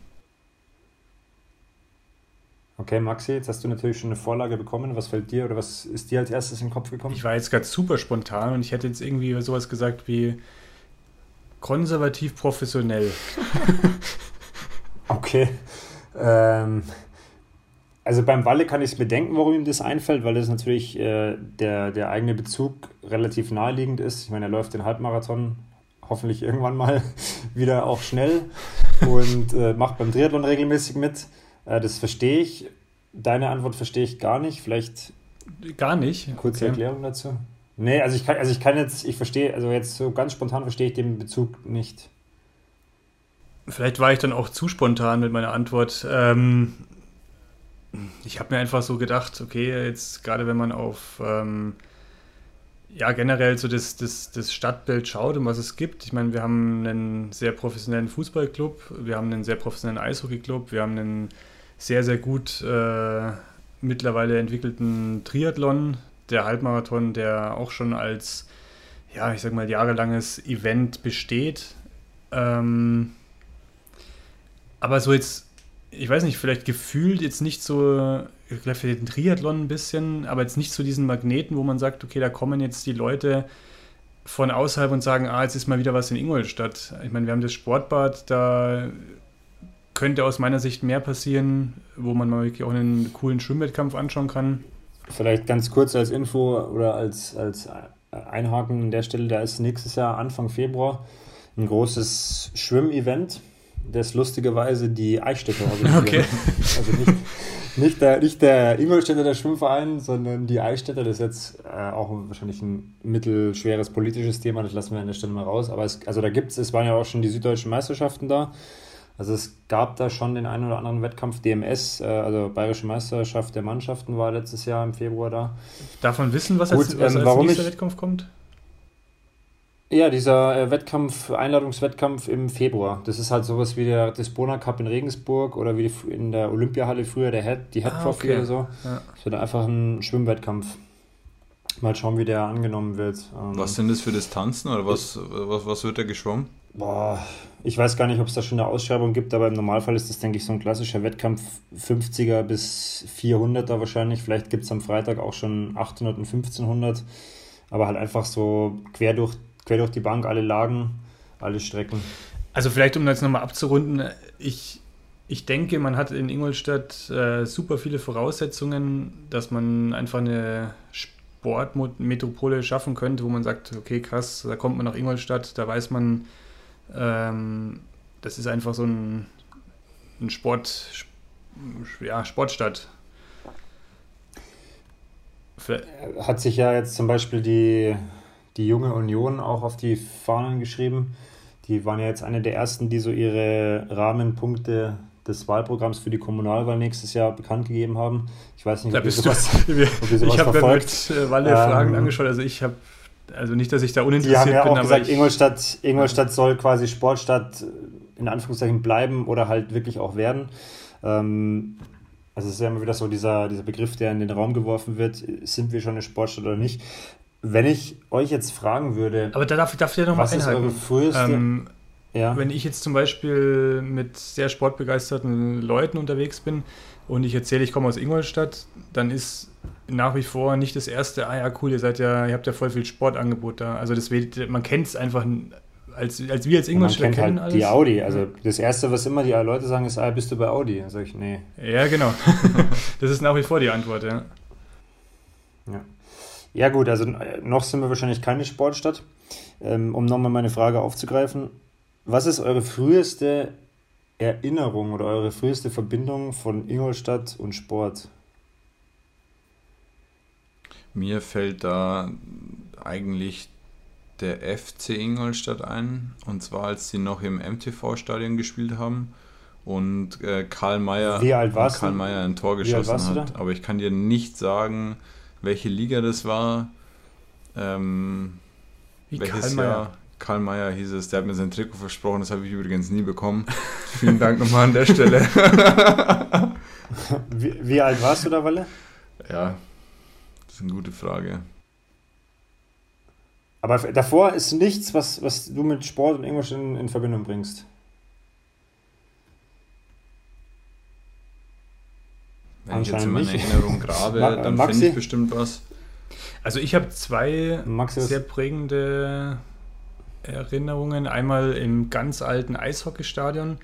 Okay, Maxi, jetzt hast du natürlich schon eine Vorlage bekommen. Was fällt dir oder was ist dir als erstes in den Kopf gekommen? Ich war jetzt gerade super spontan und ich hätte jetzt irgendwie sowas gesagt wie konservativ professionell. okay. Ähm, also beim Walle kann ich es bedenken, warum ihm das einfällt, weil es natürlich äh, der, der eigene Bezug relativ naheliegend ist. Ich meine, er läuft den Halbmarathon hoffentlich irgendwann mal wieder auch schnell und äh, macht beim Triathlon regelmäßig mit. Äh, das verstehe ich. Deine Antwort verstehe ich gar nicht. Vielleicht gar nicht. Kurze okay. Erklärung dazu. Nee, also ich kann, also ich kann jetzt, ich verstehe, also jetzt so ganz spontan verstehe ich den Bezug nicht. Vielleicht war ich dann auch zu spontan mit meiner Antwort. Ähm, ich habe mir einfach so gedacht, okay, jetzt gerade wenn man auf ähm, ja generell so das, das, das Stadtbild schaut und was es gibt. Ich meine, wir haben einen sehr professionellen Fußballclub, wir haben einen sehr professionellen Eishockeyclub, wir haben einen sehr, sehr gut äh, mittlerweile entwickelten Triathlon, der Halbmarathon, der auch schon als, ja, ich sag mal, jahrelanges Event besteht. Ähm, aber so jetzt, ich weiß nicht, vielleicht gefühlt jetzt nicht so, vielleicht für den Triathlon ein bisschen, aber jetzt nicht so diesen Magneten, wo man sagt, okay, da kommen jetzt die Leute von außerhalb und sagen, ah, jetzt ist mal wieder was in Ingolstadt. Ich meine, wir haben das Sportbad, da könnte aus meiner Sicht mehr passieren, wo man mal wirklich auch einen coolen Schwimmwettkampf anschauen kann. Vielleicht ganz kurz als Info oder als, als Einhaken an der Stelle, da ist nächstes Jahr Anfang Februar ein großes Schwimmevent, das lustigerweise die Eichstätter organisieren. Okay. Also nicht, nicht, der, nicht der Ingolstädter, der Schwimmverein, sondern die Eichstätter. Das ist jetzt äh, auch wahrscheinlich ein mittelschweres politisches Thema, das lassen wir an der Stelle mal raus. Aber es, also da gibt es, es waren ja auch schon die süddeutschen Meisterschaften da. Also es gab da schon den einen oder anderen Wettkampf. DMS, äh, also Bayerische Meisterschaft der Mannschaften, war letztes Jahr im Februar da. Darf man wissen, was Gut, als, was ähm, als nächster ich, Wettkampf kommt? Ja, dieser äh, Wettkampf, Einladungswettkampf im Februar. Das ist halt sowas wie der Disbona Cup in Regensburg oder wie in der Olympiahalle früher der Head, die Head ah, Trophy okay. oder so. Ja. Das wird einfach ein Schwimmwettkampf. Mal schauen, wie der angenommen wird. Ähm, was sind das für Distanzen oder was, was, was wird da geschwommen? Boah, ich weiß gar nicht, ob es da schon eine Ausschreibung gibt, aber im Normalfall ist das, denke ich, so ein klassischer Wettkampf 50er bis 400er wahrscheinlich. Vielleicht gibt es am Freitag auch schon 800 und 1500, aber halt einfach so quer durch, quer durch die Bank, alle Lagen, alle Strecken. Also vielleicht, um das nochmal abzurunden, ich, ich denke, man hat in Ingolstadt äh, super viele Voraussetzungen, dass man einfach eine Sportmetropole schaffen könnte, wo man sagt, okay, krass, da kommt man nach Ingolstadt, da weiß man, ähm, das ist einfach so ein, ein Sport, ja, Sportstadt. Hat sich ja jetzt zum Beispiel die, die junge Union auch auf die Fahnen geschrieben. Die waren ja jetzt eine der ersten, die so ihre Rahmenpunkte des Wahlprogramms für die Kommunalwahl nächstes Jahr bekannt gegeben haben. Ich weiß nicht, ob ihr sowas, ob ihr sowas ich habe mit äh, Walle Fragen ähm, angeschaut. Also ich habe also nicht, dass ich da uninteressiert bin. Die haben ja auch gesagt, Ingolstadt, Ingolstadt soll quasi Sportstadt in Anführungszeichen bleiben oder halt wirklich auch werden. Ähm, also es ist ja immer wieder so dieser, dieser Begriff, der in den Raum geworfen wird, sind wir schon eine Sportstadt oder nicht. Wenn ich euch jetzt fragen würde, aber da darf, darf ich ja noch was mal einhalten. ist eure früheste... Ähm, ja. Wenn ich jetzt zum Beispiel mit sehr sportbegeisterten Leuten unterwegs bin und ich erzähle, ich komme aus Ingolstadt, dann ist nach wie vor nicht das erste, ah ja, cool, ihr seid ja, ihr habt ja voll viel Sportangebot da. Also das, man kennt es einfach als, als wir als Ingolstadt kennen halt alles. Die Audi, also das erste, was immer die Leute sagen, ist, ah, bist du bei Audi? Dann sage ich, nee. Ja, genau. das ist nach wie vor die Antwort, ja. Ja, ja gut, also äh, noch sind wir wahrscheinlich keine Sportstadt. Ähm, um nochmal meine Frage aufzugreifen, was ist eure früheste Erinnerung oder eure früheste Verbindung von Ingolstadt und Sport? Mir fällt da eigentlich der FC Ingolstadt ein. Und zwar, als sie noch im MTV-Stadion gespielt haben und äh, Karl Mayer, Karl? Mayer ein Tor geschossen hat. Aber ich kann dir nicht sagen, welche Liga das war. Ähm, Wie welches Karl Mayer. Jahr. Karl Mayer hieß es, der hat mir sein Trikot versprochen, das habe ich übrigens nie bekommen. Vielen Dank nochmal an der Stelle. Wie, wie alt warst du da, Walle? ja, das ist eine gute Frage. Aber davor ist nichts, was, was du mit Sport und Englisch in, in Verbindung bringst. Wenn ich jetzt in meine. Erinnerung grabe, Ma- dann finde ich bestimmt was. Also ich habe zwei Max ist sehr prägende Erinnerungen. Einmal im ganz alten Eishockeystadion,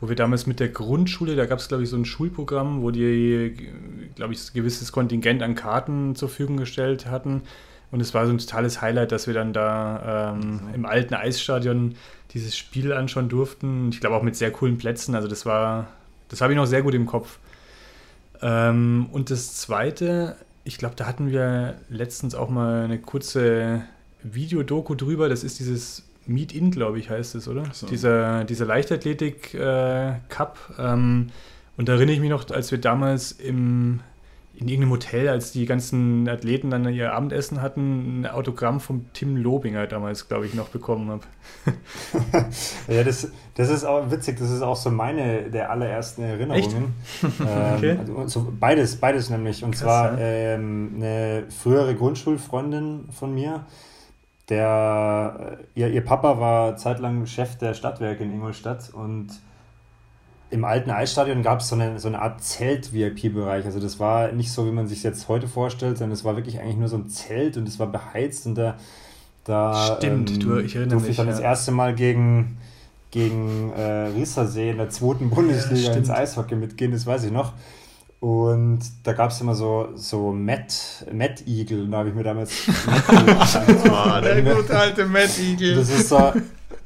wo wir damals mit der Grundschule, da gab es glaube ich so ein Schulprogramm, wo die, glaube ich, ein gewisses Kontingent an Karten zur Verfügung gestellt hatten. Und es war so ein totales Highlight, dass wir dann da ähm, im alten Eisstadion dieses Spiel anschauen durften. Ich glaube auch mit sehr coolen Plätzen. Also das war, das habe ich noch sehr gut im Kopf. Ähm, und das Zweite, ich glaube, da hatten wir letztens auch mal eine kurze Videodoku drüber. Das ist dieses Meet-In, glaube ich, heißt es, oder? So. Dieser, dieser Leichtathletik-Cup. ähm, und da erinnere ich mich noch, als wir damals im, in irgendeinem Hotel, als die ganzen Athleten dann ihr Abendessen hatten, ein Autogramm vom Tim Lobinger damals, glaube ich, noch bekommen habe. Ja, das, das ist auch witzig, das ist auch so meine der allerersten Erinnerungen. Ähm, Okay. also, so beides, beides nämlich. Und Krass, zwar ja. ähm, eine frühere Grundschulfreundin von mir, der ihr, ihr Papa war zeitlang Chef der Stadtwerke in Ingolstadt und im alten Eisstadion gab es so eine, so eine Art Zelt-VIP-Bereich. Also das war nicht so, wie man sich jetzt heute vorstellt, sondern es war wirklich eigentlich nur so ein Zelt und es war beheizt und da, da Stimmt, du- ich erinnere durfte ich mich, dann das ja. erste Mal gegen, gegen äh, Riesersee in der zweiten Bundesliga stimmt. ins Eishockey mitgehen, das weiß ich noch. Und da gab es immer so, so Matt, Matt Eagle, und da habe ich mir damals. Ah, der gute alte Matt Eagle. Das ist so,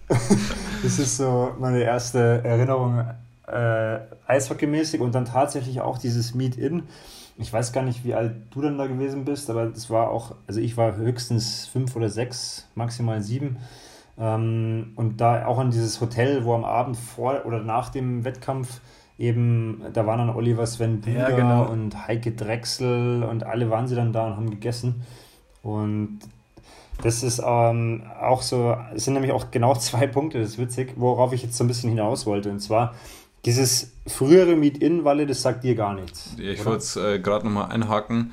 das ist so meine erste Erinnerung äh, eishockeymäßig und dann tatsächlich auch dieses Meet-In. Ich weiß gar nicht, wie alt du dann da gewesen bist, aber das war auch, also ich war höchstens fünf oder sechs, maximal sieben. Ähm, und da auch an dieses Hotel, wo am Abend vor oder nach dem Wettkampf eben, da waren dann Oliver Sven Bühler Ja, genau. und Heike Drechsel und alle waren sie dann da und haben gegessen. Und das ist ähm, auch so, es sind nämlich auch genau zwei Punkte, das ist witzig, worauf ich jetzt so ein bisschen hinaus wollte. Und zwar dieses frühere Meet-In-Walle, das sagt dir gar nichts. Ich wollte es äh, gerade nochmal einhaken.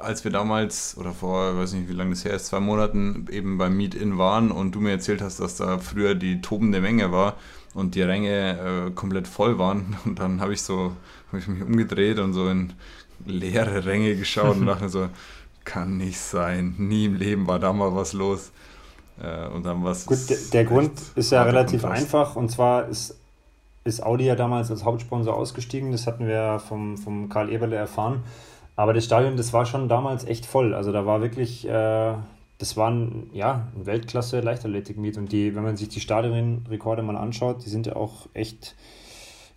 Als wir damals, oder vor, weiß nicht, wie lange das her ist, zwei Monaten eben beim Meet-In waren und du mir erzählt hast, dass da früher die tobende Menge war und die Ränge äh, komplett voll waren. Und dann habe ich so, habe ich mich umgedreht und so in leere Ränge geschaut und dachte mir so, kann nicht sein. Nie im Leben war da mal was los. Äh, und dann was. Gut, der, der Grund ist ja relativ einfach und zwar ist, ist Audi ja damals als Hauptsponsor ausgestiegen, das hatten wir ja vom, vom Karl Eberle erfahren. Aber das Stadion, das war schon damals echt voll. Also da war wirklich, äh, das war ein, ja, ein Weltklasse Leichtathletik-Meet und die, wenn man sich die Stadionrekorde mal anschaut, die sind ja auch echt,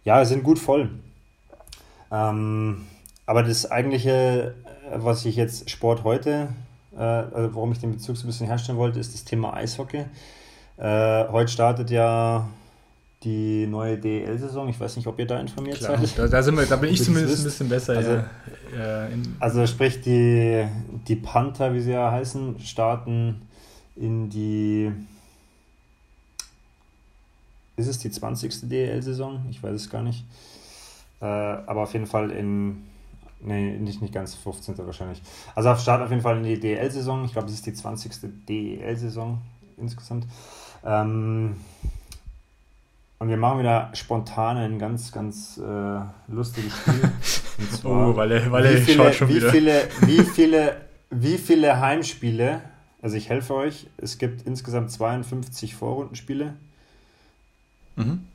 ja, sind gut voll. Ähm, aber das eigentliche, was ich jetzt Sport heute, äh, also warum ich den Bezug so ein bisschen herstellen wollte, ist das Thema Eishockey. Äh, heute startet ja die neue DEL-Saison. Ich weiß nicht, ob ihr da informiert Klar, seid. da, da, sind wir, da bin ich das zumindest ein bisschen besser. Also- ja. Also sprich, die, die Panther, wie sie ja heißen, starten in die. Ist es die 20. DEL-Saison? Ich weiß es gar nicht. Äh, aber auf jeden Fall in. Nee, nicht, nicht ganz 15. wahrscheinlich. Also auf Start auf jeden Fall in die DEL-Saison. Ich glaube, es ist die 20. DEL-Saison insgesamt. Ähm, und wir machen wieder spontan ein ganz, ganz äh, lustiges Spiel. Und zwar- oh, weil er, weil er wie viele, schaut schon wie wieder. Viele, wie, viele, wie viele Heimspiele, also ich helfe euch, es gibt insgesamt 52 Vorrundenspiele. Mhm.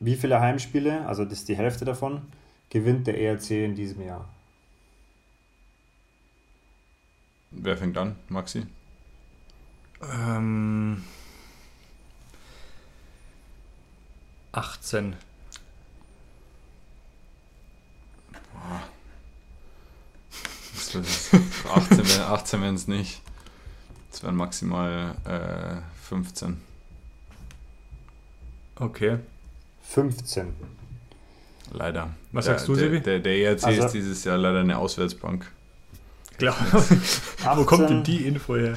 Wie viele Heimspiele, also das ist die Hälfte davon, gewinnt der ERC in diesem Jahr? Wer fängt an? Maxi? Ähm, 18. Das So ist es. 18, 18 wären es nicht. Es wären maximal äh, 15. Okay. 15. Leider. Was der, sagst du, der, Sebi? Der, der ERC Also- ist dieses Jahr leider eine Auswärtsbank. Klar. Wo kommt denn die Info her?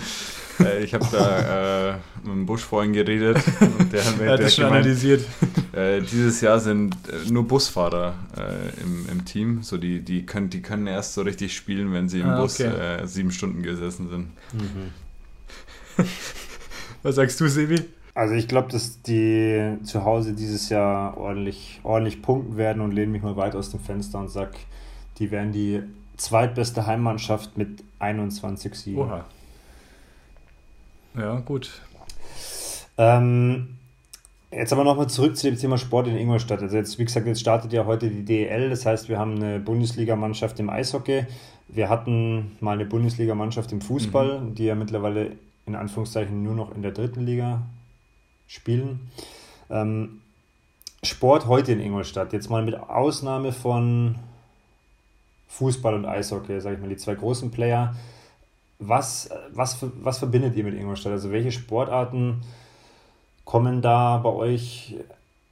Äh, ich habe da äh, mit dem Busch vorhin geredet. Und der, hat mir- hat der das schon gemeint, analysiert. äh, dieses Jahr sind äh, nur Busfahrer äh, im, im Team. So die, die, können, die können erst so richtig spielen, wenn sie im Ah, Bus okay. äh, sieben Stunden gesessen sind. Mhm. Was sagst du, Sebi? Also ich glaube, dass die zu Hause dieses Jahr ordentlich, ordentlich punkten werden und lehne mich mal weit aus dem Fenster und sag, die werden die zweitbeste Heimmannschaft mit 21 Siegen. Oha. Ja, gut. Ähm, jetzt aber nochmal zurück zu dem Thema Sport in Ingolstadt. Also jetzt, wie gesagt, jetzt startet ja heute die DEL, das heißt, wir haben eine Bundesligamannschaft im Eishockey. Wir hatten mal eine Bundesligamannschaft im Fußball, die ja mittlerweile in Anführungszeichen nur noch in der dritten Liga spielen. Ähm, Sport heute in Ingolstadt, jetzt mal mit Ausnahme von Fußball und Eishockey, sage ich mal, die zwei großen Player. Was, was, was verbindet ihr mit Ingolstadt? Also welche Sportarten kommen da bei euch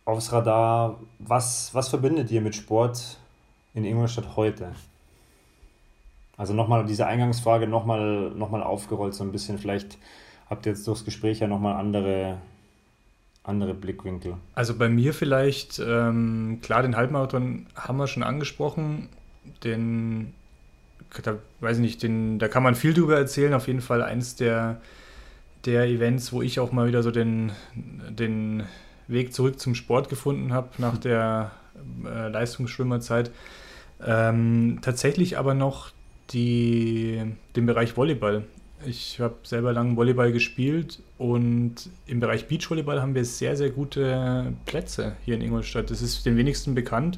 aufs Radar? Was, was verbindet ihr mit Sport in Ingolstadt heute? Also nochmal diese Eingangsfrage nochmal noch mal aufgerollt, so ein bisschen. Vielleicht habt ihr jetzt durchs Gespräch ja nochmal andere, andere Blickwinkel. Also bei mir vielleicht, ähm, klar, den Halbmarathon haben wir schon angesprochen. Den, da weiß ich nicht, den, da kann man viel drüber erzählen. Auf jeden Fall eins der, der Events, wo ich auch mal wieder so den, den Weg zurück zum Sport gefunden habe nach der äh, Leistungsschwimmerzeit. Ähm, tatsächlich aber noch die, den Bereich Volleyball. Ich habe selber lange Volleyball gespielt und im Bereich Beachvolleyball haben wir sehr, sehr gute Plätze hier in Ingolstadt. Das ist den wenigsten bekannt,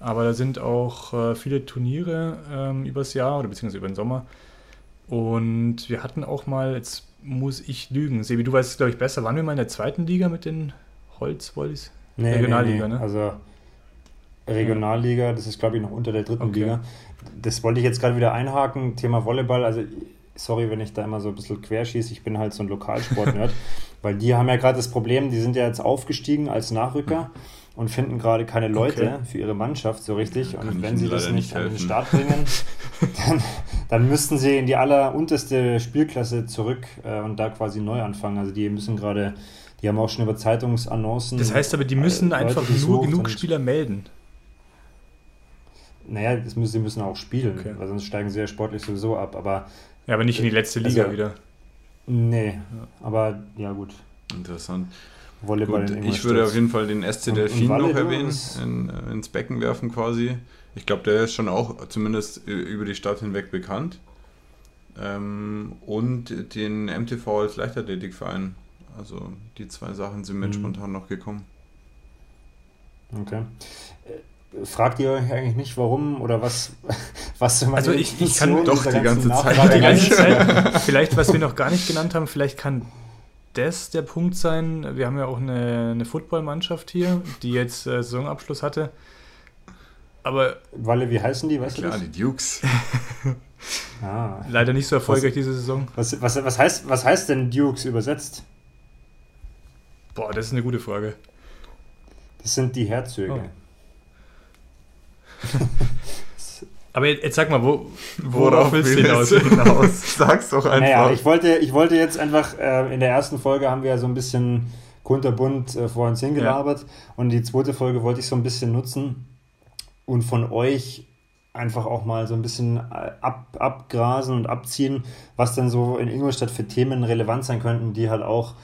aber da sind auch äh, viele Turniere ähm, übers Jahr oder beziehungsweise über den Sommer. Und wir hatten auch mal, jetzt muss ich lügen, Sebi, du weißt es glaube ich besser, waren wir mal in der zweiten Liga mit den Holzvolleys? Nee, Regionalliga, ne? Also Regionalliga, das ist glaube ich noch unter der dritten Okay. Liga. Das wollte ich jetzt gerade wieder einhaken, Thema Volleyball. Also sorry, wenn ich da immer so ein bisschen querschieße, ich bin halt so ein Lokalsport-Nerd, weil die haben ja gerade das Problem, die sind ja jetzt aufgestiegen als Nachrücker und finden gerade keine Leute Okay. für ihre Mannschaft so richtig. Kann Und wenn sie das nicht nicht an den. Start bringen, dann, dann müssten sie in die allerunterste Spielklasse zurück äh, und da quasi neu anfangen. Also die müssen gerade, die haben auch schon über Zeitungsannoncen. Das heißt aber, die müssen äh, Leute einfach nur genug Spieler melden. Naja, das müssen, sie müssen auch spielen, Okay. weil sonst steigen sie ja sportlich sowieso ab. Aber Ja, aber nicht in die letzte Liga Also- wieder. nee, aber ja gut. Interessant. Volleyball Gut, in ich würde auf jeden Fall den SC Delfin noch erwähnen, in, äh, ins Becken werfen quasi. Ich glaube, der ist schon auch zumindest über die Stadt hinweg bekannt. Ähm, und den MTV als Leichtathletikverein. Also die zwei Sachen sind mir Mhm. spontan noch gekommen. Okay. Äh, Fragt ihr euch eigentlich nicht, warum oder was, was meine Also ich- ich kann doch die ganze Zeit- Die ganze? Zeit. Vielleicht, was wir noch gar nicht genannt haben, vielleicht kann das der Punkt sein. Wir haben ja auch eine, eine Footballmannschaft hier, die jetzt äh, Saisonabschluss hatte. Aber Walle, wie heißen die? Weißt Klar, du die Dukes. Ah. leider nicht so erfolgreich diese Saison. Was, was, was, heißt, was heißt denn Dukes übersetzt? Boah, das ist eine gute Frage. Das sind die Herzöge. Oh. Aber jetzt, jetzt sag mal, wo, worauf willst du hinaus? hinaus? Sag's doch einfach. Naja, ich wollte, ich wollte jetzt einfach, äh, in der ersten Folge haben wir ja so ein bisschen kunterbunt äh, vor uns hingelabert und die zweite Folge wollte ich so ein bisschen nutzen und von euch einfach auch mal so ein bisschen äh, ab, abgrasen und abziehen, was denn so in Ingolstadt für Themen relevant sein könnten, die halt auch,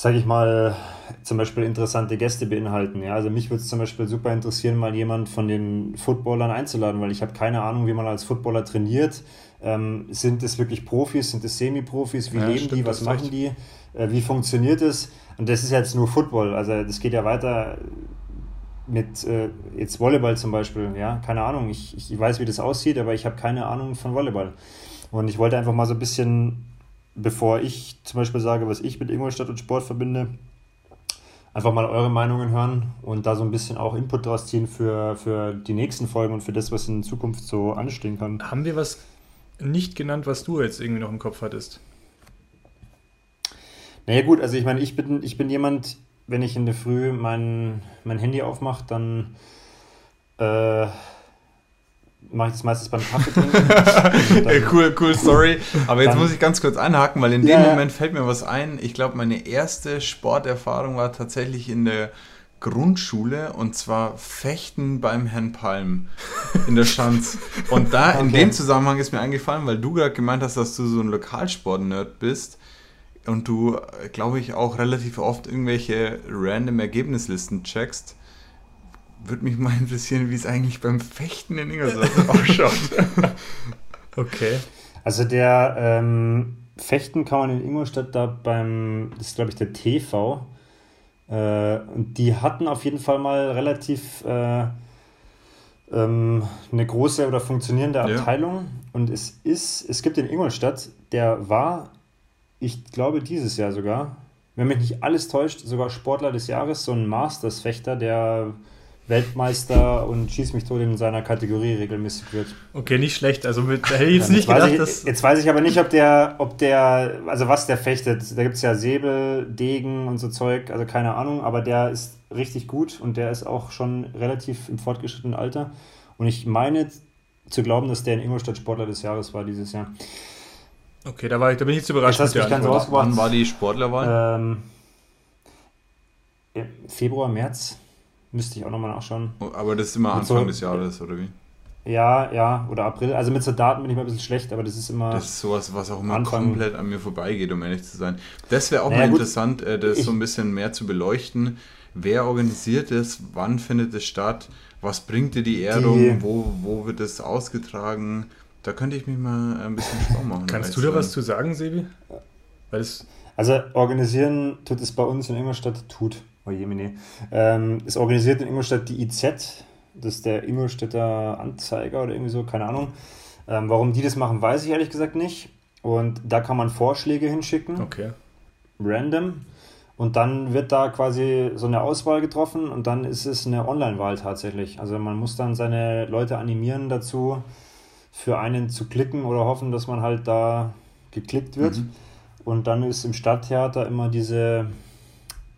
sage ich mal, zum Beispiel interessante Gäste beinhalten. Ja, also mich würde es zum Beispiel super interessieren, mal jemand von den Footballern einzuladen, weil ich habe keine Ahnung, wie man als Footballer trainiert. Ähm, sind es wirklich Profis, sind es Semi-Profis? Wie Ja, leben stimmt, die? Was machen recht. die? Äh, wie funktioniert es? Und das ist jetzt nur Football. Also das geht ja weiter mit äh, jetzt Volleyball zum Beispiel. Ja, keine Ahnung. Ich, ich weiß, wie das aussieht, aber ich habe keine Ahnung von Volleyball. Und ich wollte einfach mal so ein bisschen, bevor ich zum Beispiel sage, was ich mit Ingolstadt und Sport verbinde, einfach mal eure Meinungen hören und da so ein bisschen auch Input draus ziehen für, für die nächsten Folgen und für das, was in Zukunft so anstehen kann. Haben wir was nicht genannt, was du jetzt irgendwie noch im Kopf hattest. Naja gut, also ich meine, ich bin, ich bin jemand, wenn ich in der Früh mein, mein Handy aufmache, dann äh, mache ich das meistens beim Kaffee trinken. cool, cool Story. Aber jetzt muss ich ganz kurz einhaken, weil in dem ja, Moment fällt mir was ein. Ich glaube, meine erste Sporterfahrung war tatsächlich in der Grundschule und zwar Fechten beim Herrn Palm in der Schanz. Und da okay. in dem Zusammenhang ist mir eingefallen, weil du gerade gemeint hast, dass du so ein Lokalsport-Nerd bist und du, glaube ich, auch relativ oft irgendwelche random Ergebnislisten checkst. Würde mich mal interessieren, wie es eigentlich beim Fechten in Ingolstadt ausschaut. okay. Also der ähm, Fechten kann man in Ingolstadt da beim, das ist glaube ich der TV, äh, und die hatten auf jeden Fall mal relativ äh, ähm, eine große oder funktionierende Abteilung. Ja. Und es ist, es gibt in Ingolstadt, der war, ich glaube dieses Jahr sogar, wenn mich nicht alles täuscht, sogar Sportler des Jahres, so ein Masters-Fechter, der Weltmeister und schießt mich tot in seiner Kategorie regelmäßig wird. Okay, nicht schlecht. Also mit, da hätte ich jetzt nicht gedacht, ich, dass. Jetzt weiß ich aber nicht, ob der, ob der, also was der fechtet. Da gibt es ja Säbel, Degen und so Zeug, also keine Ahnung, aber der ist richtig gut und der ist auch schon relativ im fortgeschrittenen Alter. Und ich meine zu glauben, dass der in Ingolstadt Sportler des Jahres war dieses Jahr. Okay, da, war ich, da bin ich jetzt überrascht. Das mit der Wann war die Sportlerwahl? Ähm, Februar, März. Müsste ich auch nochmal nachschauen. Aber das ist immer Anfang so, des Jahres, oder wie? Ja, ja, oder April. Also mit so Daten bin ich mal ein bisschen schlecht, aber das ist immer. Das ist sowas, was auch immer Anfang. komplett an mir vorbeigeht, um ehrlich zu sein. Das wäre auch naja, mal gut, interessant, äh, das ich, so ein bisschen mehr zu beleuchten. Wer organisiert es? Wann findet es statt? Was bringt dir die Ehrung? Die, wo, wo wird es ausgetragen? Da könnte ich mich mal ein bisschen schlau machen. Kannst du da was zu sagen, Sebi? Weil es also organisieren tut es bei uns in Ingolstadt, tut, oh je, nee. ähm, es organisiert in Ingolstadt die IZ, das ist der Ingolstädter Anzeiger oder irgendwie so, keine Ahnung. Ähm, warum die das machen, weiß ich ehrlich gesagt nicht. Und da kann man Vorschläge hinschicken. Okay. Random. Und dann wird da quasi so eine Auswahl getroffen und dann ist es eine Online-Wahl tatsächlich. Also man muss dann seine Leute animieren dazu, für einen zu klicken oder hoffen, dass man halt da geklickt wird. Mhm. Und dann ist im Stadttheater immer diese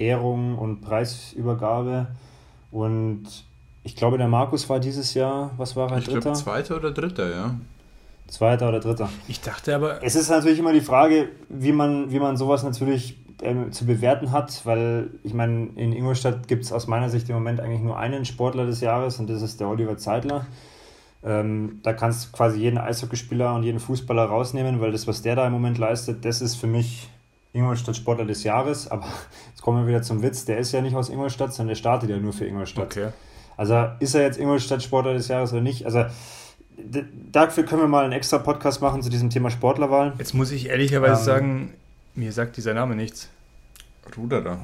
Ehrung und Preisübergabe. Und ich glaube, der Markus war dieses Jahr, was war er, ich Dritter? Glaub, Zweiter oder Dritter, ja. Zweiter oder Dritter. Ich dachte aber. Es ist natürlich immer die Frage, wie man, wie man sowas natürlich ähm, zu bewerten hat, weil ich meine, in Ingolstadt gibt es aus meiner Sicht im Moment eigentlich nur einen Sportler des Jahres und das ist der Oliver Zeitler. Ähm, da kannst du quasi jeden Eishockeyspieler und jeden Fußballer rausnehmen, weil das, was der da im Moment leistet, das ist für mich Ingolstadt Sportler des Jahres. Aber jetzt kommen wir wieder zum Witz, der ist ja nicht aus Ingolstadt, sondern der startet ja nur für Ingolstadt. Okay. Also ist er jetzt Ingolstadt Sportler des Jahres oder nicht? Also dafür können wir mal einen extra Podcast machen zu diesem Thema Sportlerwahl. Jetzt muss ich ehrlicherweise ähm, sagen, mir sagt dieser Name nichts. Ruderer.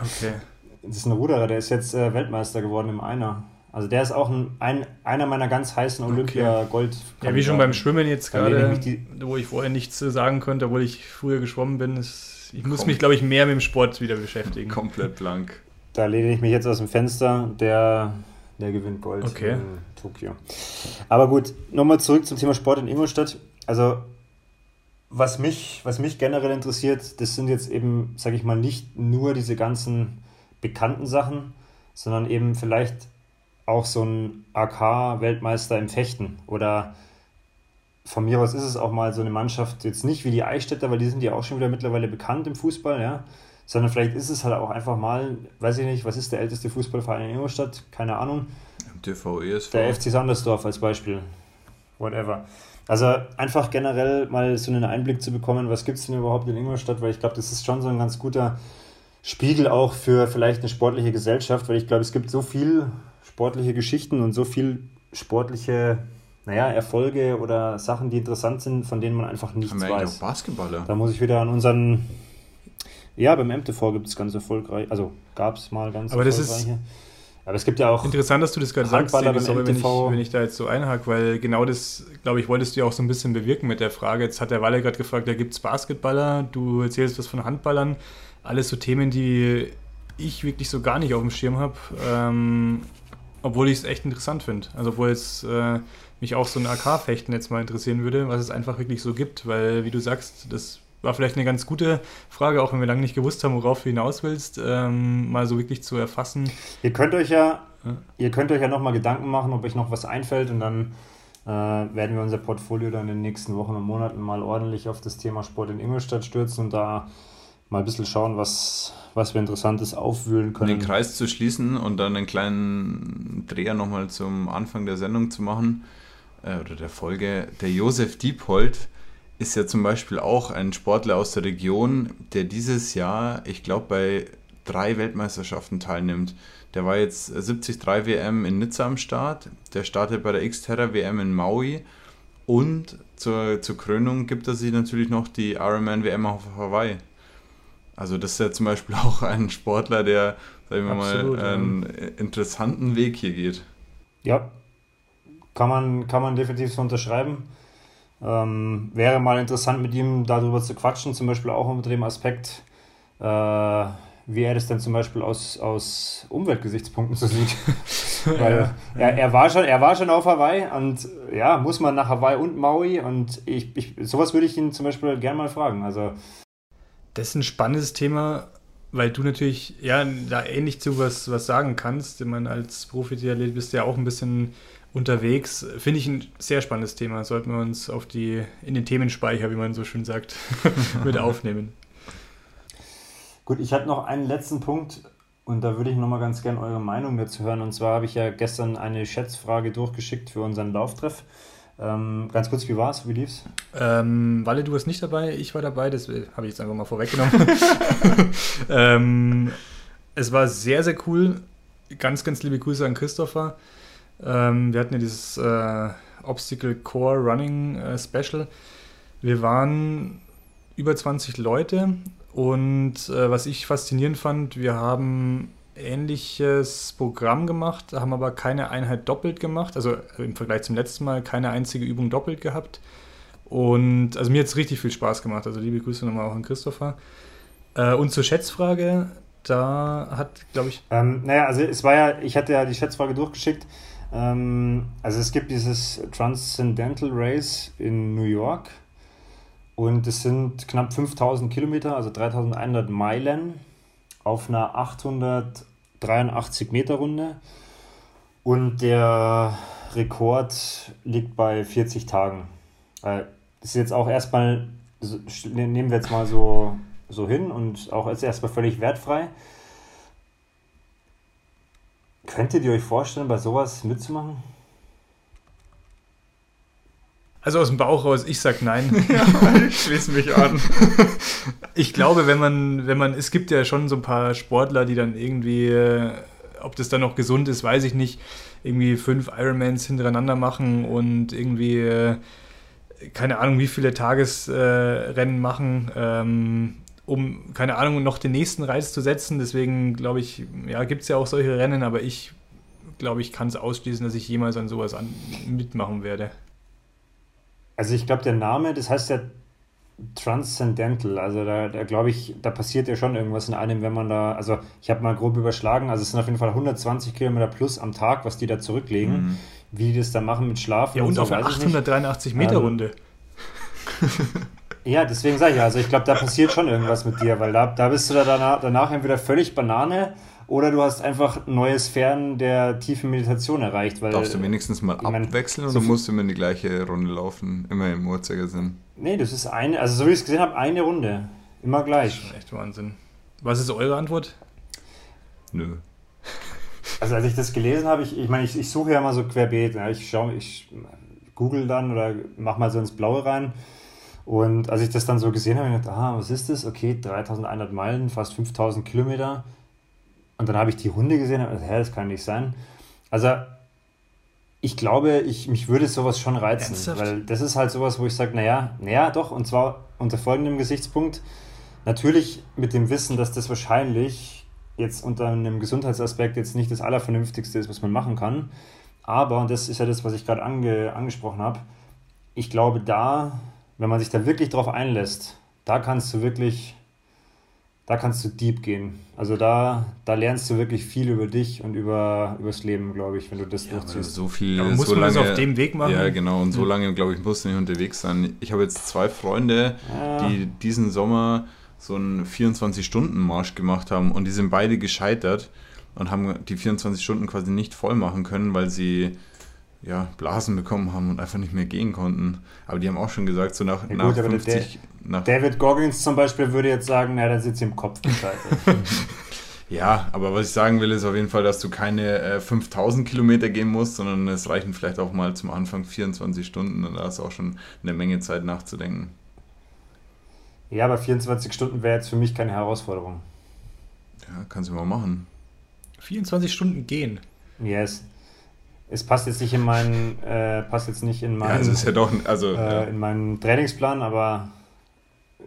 okay. Das ist ein Ruderer, der ist jetzt äh, Weltmeister geworden im Einer. Also der ist auch ein, ein einer meiner ganz heißen Olympia-Gold. Okay. Ja, wie schon beim Schwimmen jetzt gerade, wo ich vorher nichts sagen konnte, obwohl ich früher geschwommen bin. Ist, ich muss mich, glaube ich, mehr mit dem Sport wieder beschäftigen. Komplett blank. Da lehne ich mich jetzt aus dem Fenster. Der, der gewinnt Gold okay. in Tokio. Aber gut, nochmal zurück zum Thema Sport in Ingolstadt. Also was mich, was mich generell interessiert, das sind jetzt eben, sage ich mal, nicht nur diese ganzen bekannten Sachen, sondern eben vielleicht auch so ein AK-Weltmeister im Fechten oder von mir aus ist es auch mal so eine Mannschaft, jetzt nicht wie die Eichstätter, weil die sind ja auch schon wieder mittlerweile bekannt im Fußball, ja, sondern vielleicht ist es halt auch einfach mal, weiß ich nicht, was ist der älteste Fußballverein in Ingolstadt? Keine Ahnung. TV, ESV. Der FC Sandersdorf als Beispiel. Whatever. Also einfach generell mal so einen Einblick zu bekommen, was gibt es denn überhaupt in Ingolstadt, weil ich glaube, das ist schon so ein ganz guter Spiegel auch für vielleicht eine sportliche Gesellschaft, weil ich glaube, es gibt so viel sportliche Geschichten und so viel sportliche naja, Erfolge oder Sachen, die interessant sind, von denen man einfach nichts Haben wir weiß. Auch Basketballer. Da muss ich wieder an unseren. Ja, beim MTV gibt es ganz erfolgreich, also gab es mal ganz Aber erfolgreiche. Das ist aber es gibt ja auch. Interessant, dass du das gerade sagst, sorry, wenn ich, wenn ich da jetzt so einhake, weil genau das, glaube ich, wolltest du ja auch so ein bisschen bewirken mit der Frage. Jetzt hat der Walle gerade gefragt, da gibt es Basketballer, du erzählst was von Handballern. Alles so Themen, die ich wirklich so gar nicht auf dem Schirm habe. Ähm, Obwohl ich es echt interessant finde. Also obwohl jetzt äh, mich auch so ein AK-Fechten jetzt mal interessieren würde, was es einfach wirklich so gibt, weil wie du sagst, das war vielleicht eine ganz gute Frage, auch wenn wir lange nicht gewusst haben, worauf du hinaus willst, ähm, mal so wirklich zu erfassen. Ihr könnt euch ja, ja. ihr könnt euch ja nochmal Gedanken machen, ob euch noch was einfällt und dann äh, werden wir unser Portfolio dann in den nächsten Wochen und Monaten mal ordentlich auf das Thema Sport in Ingolstadt stürzen und da mal ein bisschen schauen, was, was wir Interessantes aufwühlen können. Den Kreis zu schließen und dann einen kleinen Dreher nochmal zum Anfang der Sendung zu machen äh, oder der Folge. Der Josef Diephold ist ja zum Beispiel auch ein Sportler aus der Region, der dieses Jahr, ich glaube, bei drei Weltmeisterschaften teilnimmt. Der war jetzt 73 WM in Nizza am Start, der startet bei der Xterra WM in Maui und zur, zur Krönung gibt er sich natürlich noch die Ironman WM auf Hawaii. Also das ist ja zum Beispiel auch ein Sportler, der, sagen wir Absolut, mal, einen ja. interessanten Weg hier geht. Ja, kann man, kann man definitiv so unterschreiben. Ähm, wäre mal interessant mit ihm darüber zu quatschen, zum Beispiel auch unter dem Aspekt, äh, wie er das denn zum Beispiel aus, aus Umweltgesichtspunkten so sieht. Weil er, er, war schon, er war schon auf Hawaii und ja, muss man nach Hawaii und Maui und ich, ich sowas würde ich ihn zum Beispiel gerne mal fragen. Also das ist ein spannendes Thema, weil du natürlich ja da ähnlich zu was, was sagen kannst. Ich meine, als Profi-Athlet bist du ja auch ein bisschen unterwegs. Finde ich ein sehr spannendes Thema. Sollten wir uns auf die, in den Themenspeicher, wie man so schön sagt, mit aufnehmen. Gut, ich hatte noch einen letzten Punkt und da würde ich nochmal ganz gerne eure Meinung dazu hören. Und zwar habe ich ja gestern eine Schätzfrage durchgeschickt für unseren Lauftreff. Ähm, ganz kurz, wie war es? Wie lief's? Ähm, Walle, du warst nicht dabei, ich war dabei, das habe ich jetzt einfach mal vorweggenommen. ähm, es war sehr, sehr cool. Ganz, ganz liebe Grüße an Christopher. Ähm, wir hatten ja dieses äh, Obstacle Core Running äh, Special. Wir waren über 20 Leute und äh, was ich faszinierend fand, wir haben ähnliches Programm gemacht, haben aber keine Einheit doppelt gemacht, also im Vergleich zum letzten Mal keine einzige Übung doppelt gehabt. Und also mir hat es richtig viel Spaß gemacht. Also liebe Grüße nochmal auch an Christopher. Äh, und zur Schätzfrage, da hat, glaube ich. Ähm, naja, also es war ja, ich hatte ja die Schätzfrage durchgeschickt. Ähm, also es gibt dieses Transcendental Race in New York und es sind knapp 5000 Kilometer, also 3100 Meilen auf einer 883 Meter Runde und der Rekord liegt bei 40 Tagen. Das ist jetzt auch erstmal, nehmen wir jetzt mal so, so hin und auch jetzt erstmal völlig wertfrei. Könntet ihr euch vorstellen, bei sowas mitzumachen? Also aus dem Bauch raus, ich sag nein. ja, ich schließe mich an. ich glaube, wenn man, wenn man, es gibt ja schon so ein paar Sportler, die dann irgendwie, äh, ob das dann noch gesund ist, weiß ich nicht, irgendwie fünf Ironmans hintereinander machen und irgendwie, äh, keine Ahnung, wie viele Tagesrennen machen. Ähm, um, keine Ahnung, noch den nächsten Reiz zu setzen. Deswegen glaube ich, ja, gibt es ja auch solche Rennen, aber ich glaube, ich kann es ausschließen, dass ich jemals an sowas an, mitmachen werde. Also ich glaube, der Name, das heißt ja Transcendental. Also da, da glaube ich, da passiert ja schon irgendwas in einem, wenn man da, also ich habe mal grob überschlagen, also es sind auf jeden Fall 120 Kilometer plus am Tag, was die da zurücklegen. Mhm. Wie die das da machen mit Schlafen. Ja, und, und so, auf einer 883 Meter Runde. Ähm, Ja, deswegen sage ich ja, also ich glaube, da passiert schon irgendwas mit dir, weil da, da bist du da danach, danach entweder völlig Banane oder du hast einfach neue Sphären der tiefen Meditation erreicht. Weil, Darfst du wenigstens mal abwechseln oder so musst du immer in die gleiche Runde laufen, immer im Uhrzeigersinn? Nee, das ist eine, also so wie ich es gesehen habe, eine Runde. Immer gleich. Das ist schon echt Wahnsinn. Was ist eure Antwort? Nö. Also als ich das gelesen habe, ich, ich meine, ich, ich suche ja mal so querbeet. Ne? Ich schaue, ich google dann oder mach mal so ins Blaue rein und als ich das dann so gesehen habe, habe ich gedacht, ah, was ist das? Okay, 3100 Meilen, fast 5000 Kilometer. Und dann habe ich die Hunde gesehen und gedacht, hä, das kann nicht sein. Also, ich glaube, ich, mich würde sowas schon reizen, Ernsthaft? weil das ist halt sowas, wo ich sage, naja, naja, doch, und zwar unter folgendem Gesichtspunkt. Natürlich mit dem Wissen, dass das wahrscheinlich jetzt unter einem Gesundheitsaspekt jetzt nicht das Allervernünftigste ist, was man machen kann. Aber, und das ist ja das, was ich gerade ange, angesprochen habe, ich glaube, da wenn man sich da wirklich drauf einlässt, da kannst du wirklich, da kannst du deep gehen. Also da, da lernst du wirklich viel über dich und über das Leben, glaube ich, wenn du das ja, durchziehst. So viel, aber muss so man lange, das auf dem Weg machen? Ja, genau. Und so lange, glaube ich, musst du nicht unterwegs sein. Ich habe jetzt zwei Freunde, ja. die diesen Sommer so einen 24-Stunden-Marsch gemacht haben und die sind beide gescheitert und haben die 24 Stunden quasi nicht voll machen können, weil sie ja, Blasen bekommen haben und einfach nicht mehr gehen konnten. Aber die haben auch schon gesagt, so nach, ja, nach gut, 50... Nach David Goggins zum Beispiel würde jetzt sagen, na, da sitzt im Kopf gescheitert. ja, aber was ich sagen will, ist auf jeden Fall, dass du keine äh, 5000 Kilometer gehen musst, sondern es reichen vielleicht auch mal zum Anfang 24 Stunden und da ist auch schon eine Menge Zeit nachzudenken. Ja, aber 24 Stunden wäre jetzt für mich keine Herausforderung. Ja, kannst du mal machen. 24 Stunden gehen. Yes es passt jetzt nicht in meinen, äh, passt jetzt nicht in meinen, ja, also ist ja doch, also, äh, in meinen Trainingsplan, aber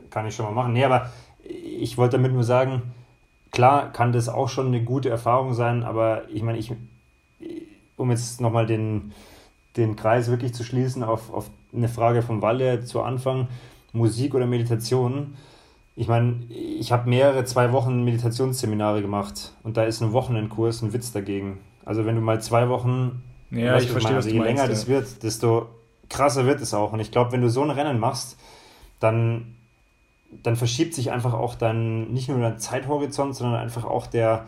kann ich schon mal machen. Nee, aber ich wollte damit nur sagen, klar kann das auch schon eine gute Erfahrung sein, aber ich meine, ich, um jetzt nochmal den, den Kreis wirklich zu schließen auf, auf eine Frage von Walle zu Anfang, Musik oder Meditation. Ich meine, ich habe mehrere zwei Wochen Meditationsseminare gemacht und da ist ein Wochenendkurs ein Witz dagegen. Also wenn du mal zwei Wochen ja, ich verstehe, also, je länger meinst, das wird, desto krasser wird es auch. Und ich glaube, wenn du so ein Rennen machst, dann, dann verschiebt sich einfach auch dann nicht nur dein Zeithorizont, sondern einfach auch der,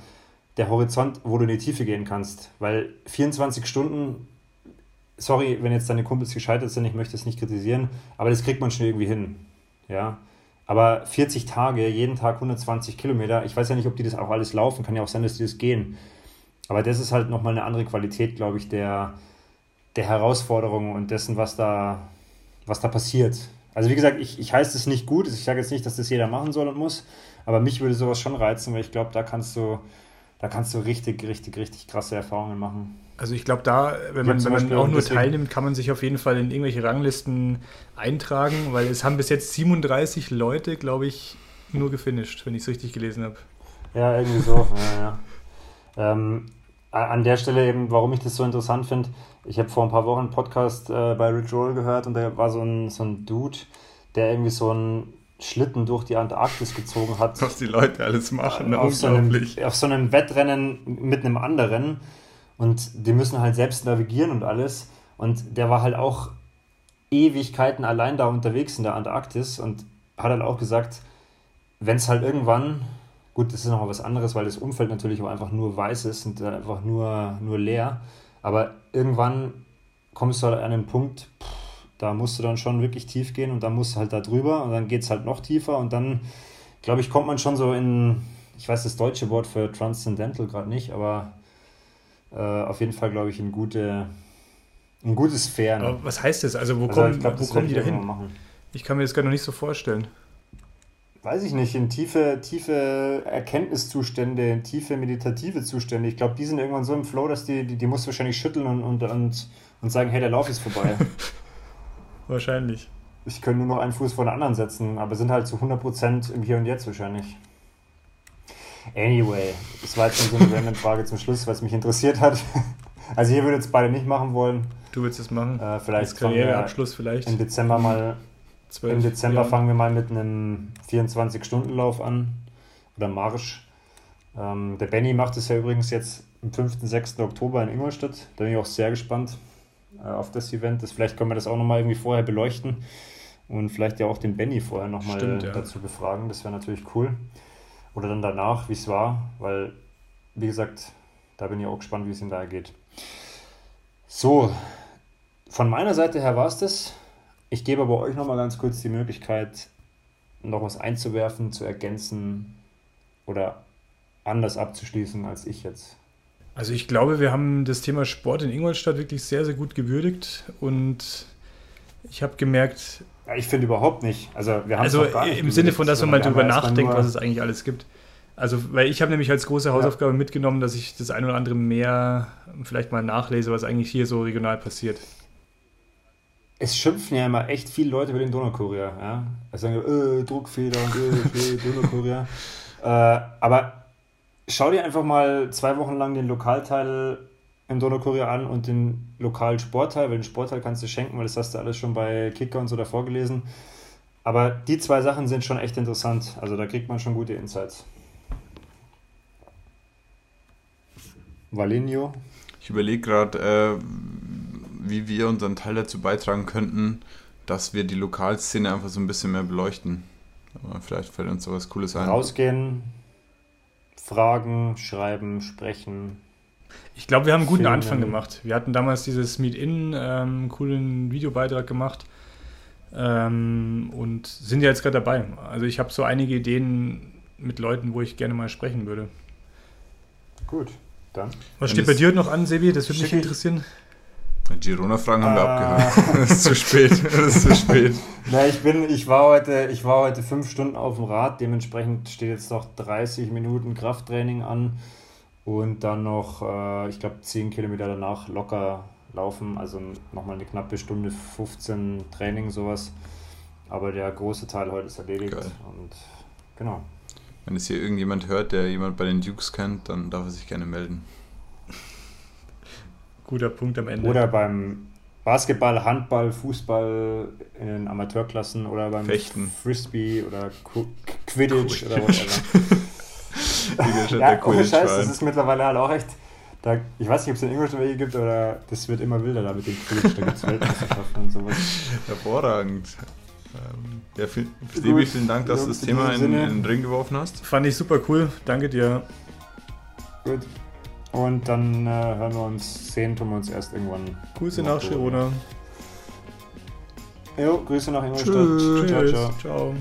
der Horizont, wo du in die Tiefe gehen kannst. Weil 24 Stunden, sorry, wenn jetzt deine Kumpels gescheitert sind, ich möchte es nicht kritisieren, aber das kriegt man schon irgendwie hin. Ja. Aber 40 Tage, jeden Tag 120 Kilometer, ich weiß ja nicht, ob die das auch alles laufen, kann ja auch sein, dass die das gehen. Aber das ist halt nochmal eine andere Qualität, glaube ich, der, der Herausforderung und dessen, was da, was da passiert. Also wie gesagt, ich, ich heiße es nicht gut, ich sage jetzt nicht, dass das jeder machen soll und muss, aber mich würde sowas schon reizen, weil ich glaube, da kannst du, da kannst du richtig, richtig, richtig krasse Erfahrungen machen. Also ich glaube, da, wenn man, wenn man auch nur teilnimmt, kann man sich auf jeden Fall in irgendwelche Ranglisten eintragen, weil es haben bis jetzt 37 Leute, glaube ich, nur gefinisht, wenn ich es richtig gelesen habe. Ja, irgendwie so. ja, ja. Ähm, an der Stelle eben, warum ich das so interessant finde, ich habe vor ein paar Wochen einen Podcast äh, bei Rich Roll gehört und da war so ein, so ein Dude, der irgendwie so einen Schlitten durch die Antarktis gezogen hat. Was die Leute alles machen, auf so, einem, auf so einem Wettrennen mit einem anderen. Und die müssen halt selbst navigieren und alles. Und der war halt auch Ewigkeiten allein da unterwegs in der Antarktis und hat halt auch gesagt, wenn es halt irgendwann Gut, das ist nochmal was anderes, weil das Umfeld natürlich auch einfach nur weiß ist und einfach nur, nur leer. Aber irgendwann kommst du halt an einen Punkt, pff, da musst du dann schon wirklich tief gehen und dann musst du halt da drüber und dann geht es halt noch tiefer und dann, glaube ich, kommt man schon so in, ich weiß das deutsche Wort für Transcendental gerade nicht, aber äh, auf jeden Fall, glaube ich, in gute, in gute Sphären. Aber was heißt das? Also wo, also, kommen, glaub, wo kommen die da hin? Ich kann mir das gar noch nicht so vorstellen weiß ich nicht, in tiefe, tiefe Erkenntniszustände, in tiefe meditative Zustände. Ich glaube, die sind irgendwann so im Flow, dass die, die, die musst du wahrscheinlich schütteln und, und, und, und sagen, hey, der Lauf ist vorbei. wahrscheinlich. Ich könnte nur noch einen Fuß vor den anderen setzen, aber sind halt zu 100% im Hier und Jetzt wahrscheinlich. Anyway, das war jetzt so eine random Frage zum Schluss, was mich interessiert hat. Also hier würde jetzt beide nicht machen wollen. Du willst es machen? Äh, vielleicht Karriereabschluss vielleicht. Im Dezember mal 12, Im Dezember ja. fangen wir mal mit einem 24-Stunden-Lauf an oder Marsch. Ähm, der Benny macht es ja übrigens jetzt am 5. 6. Oktober in Ingolstadt. Da bin ich auch sehr gespannt äh, auf das Event. Das, vielleicht können wir das auch nochmal irgendwie vorher beleuchten und vielleicht ja auch den Benny vorher nochmal ja. dazu befragen. Das wäre natürlich cool. Oder dann danach, wie es war, weil, wie gesagt, da bin ich auch gespannt, wie es ihm da geht. So, von meiner Seite her war es das. Ich gebe aber euch nochmal ganz kurz die Möglichkeit, noch was einzuwerfen, zu ergänzen oder anders abzuschließen als ich jetzt. Also ich glaube, wir haben das Thema Sport in Ingolstadt wirklich sehr, sehr gut gewürdigt und ich habe gemerkt... Ja, ich finde überhaupt nicht. Also, wir haben also im Sinne von, dass man mal darüber nachdenkt, was es eigentlich alles gibt. Also, weil ich habe nämlich als große Hausaufgabe ja. mitgenommen, dass ich das ein oder andere mehr vielleicht mal nachlese, was eigentlich hier so regional passiert es schimpfen ja immer echt viele Leute über den Donaukurier. Ja? Also sagen, äh, Druckfeder und äh, Donaukurier. äh, aber schau dir einfach mal zwei Wochen lang den Lokalteil im Donaukurier an und den lokalen Sportteil, weil den Sportteil kannst du schenken, weil das hast du alles schon bei Kicker und so davor gelesen. Aber die zwei Sachen sind schon echt interessant. Also da kriegt man schon gute Insights. Valinho. Ich überlege gerade, äh, wie wir unseren Teil dazu beitragen könnten, dass wir die Lokalszene einfach so ein bisschen mehr beleuchten. Aber vielleicht fällt uns sowas Cooles ein. Rausgehen, fragen, schreiben, sprechen. Ich glaube, wir haben einen guten Filmen. Anfang gemacht. Wir hatten damals dieses Meet-In, ähm, coolen Videobeitrag gemacht ähm, und sind ja jetzt gerade dabei. Also ich habe so einige Ideen mit Leuten, wo ich gerne mal sprechen würde. Gut, dann. Was steht bei dir noch an, Sebi? Das würde mich interessieren. Girona-Fragen haben wir ah. abgehört. das ist zu spät. Das ist zu spät. Na, ich, bin, ich, war heute, ich war heute fünf Stunden auf dem Rad, dementsprechend steht jetzt noch 30 Minuten Krafttraining an und dann noch, äh, ich glaube, 10 Kilometer danach locker laufen, also nochmal eine knappe Stunde 15 Training, sowas. Aber der große Teil heute ist erledigt Geil. und genau. Wenn es hier irgendjemand hört, der jemand bei den Dukes kennt, dann darf er sich gerne melden. Guter Punkt am Ende. Oder beim Basketball, Handball, Fußball in den Amateurklassen oder beim Fechten. Frisbee oder Quidditch, Quidditch. oder whatever. ja, ohne Scheiß, das ist mittlerweile halt auch echt. Da, ich weiß nicht, ob es in Englisch welche gibt, aber das wird immer wilder da mit dem Quidditch. Da gibt es Weltmeisterschaften und sowas. Hervorragend. Ähm, ja, viel, Stevie, vielen Dank, dass du das Thema in, in den Ring geworfen hast. Fand ich super cool. Danke dir. Gut. Und dann äh, hören wir uns, sehen tun wir uns erst irgendwann. Grüße nach Girona. Jo, Grüße nach Ingolstadt. Tschüss. Ciao, ciao. ciao.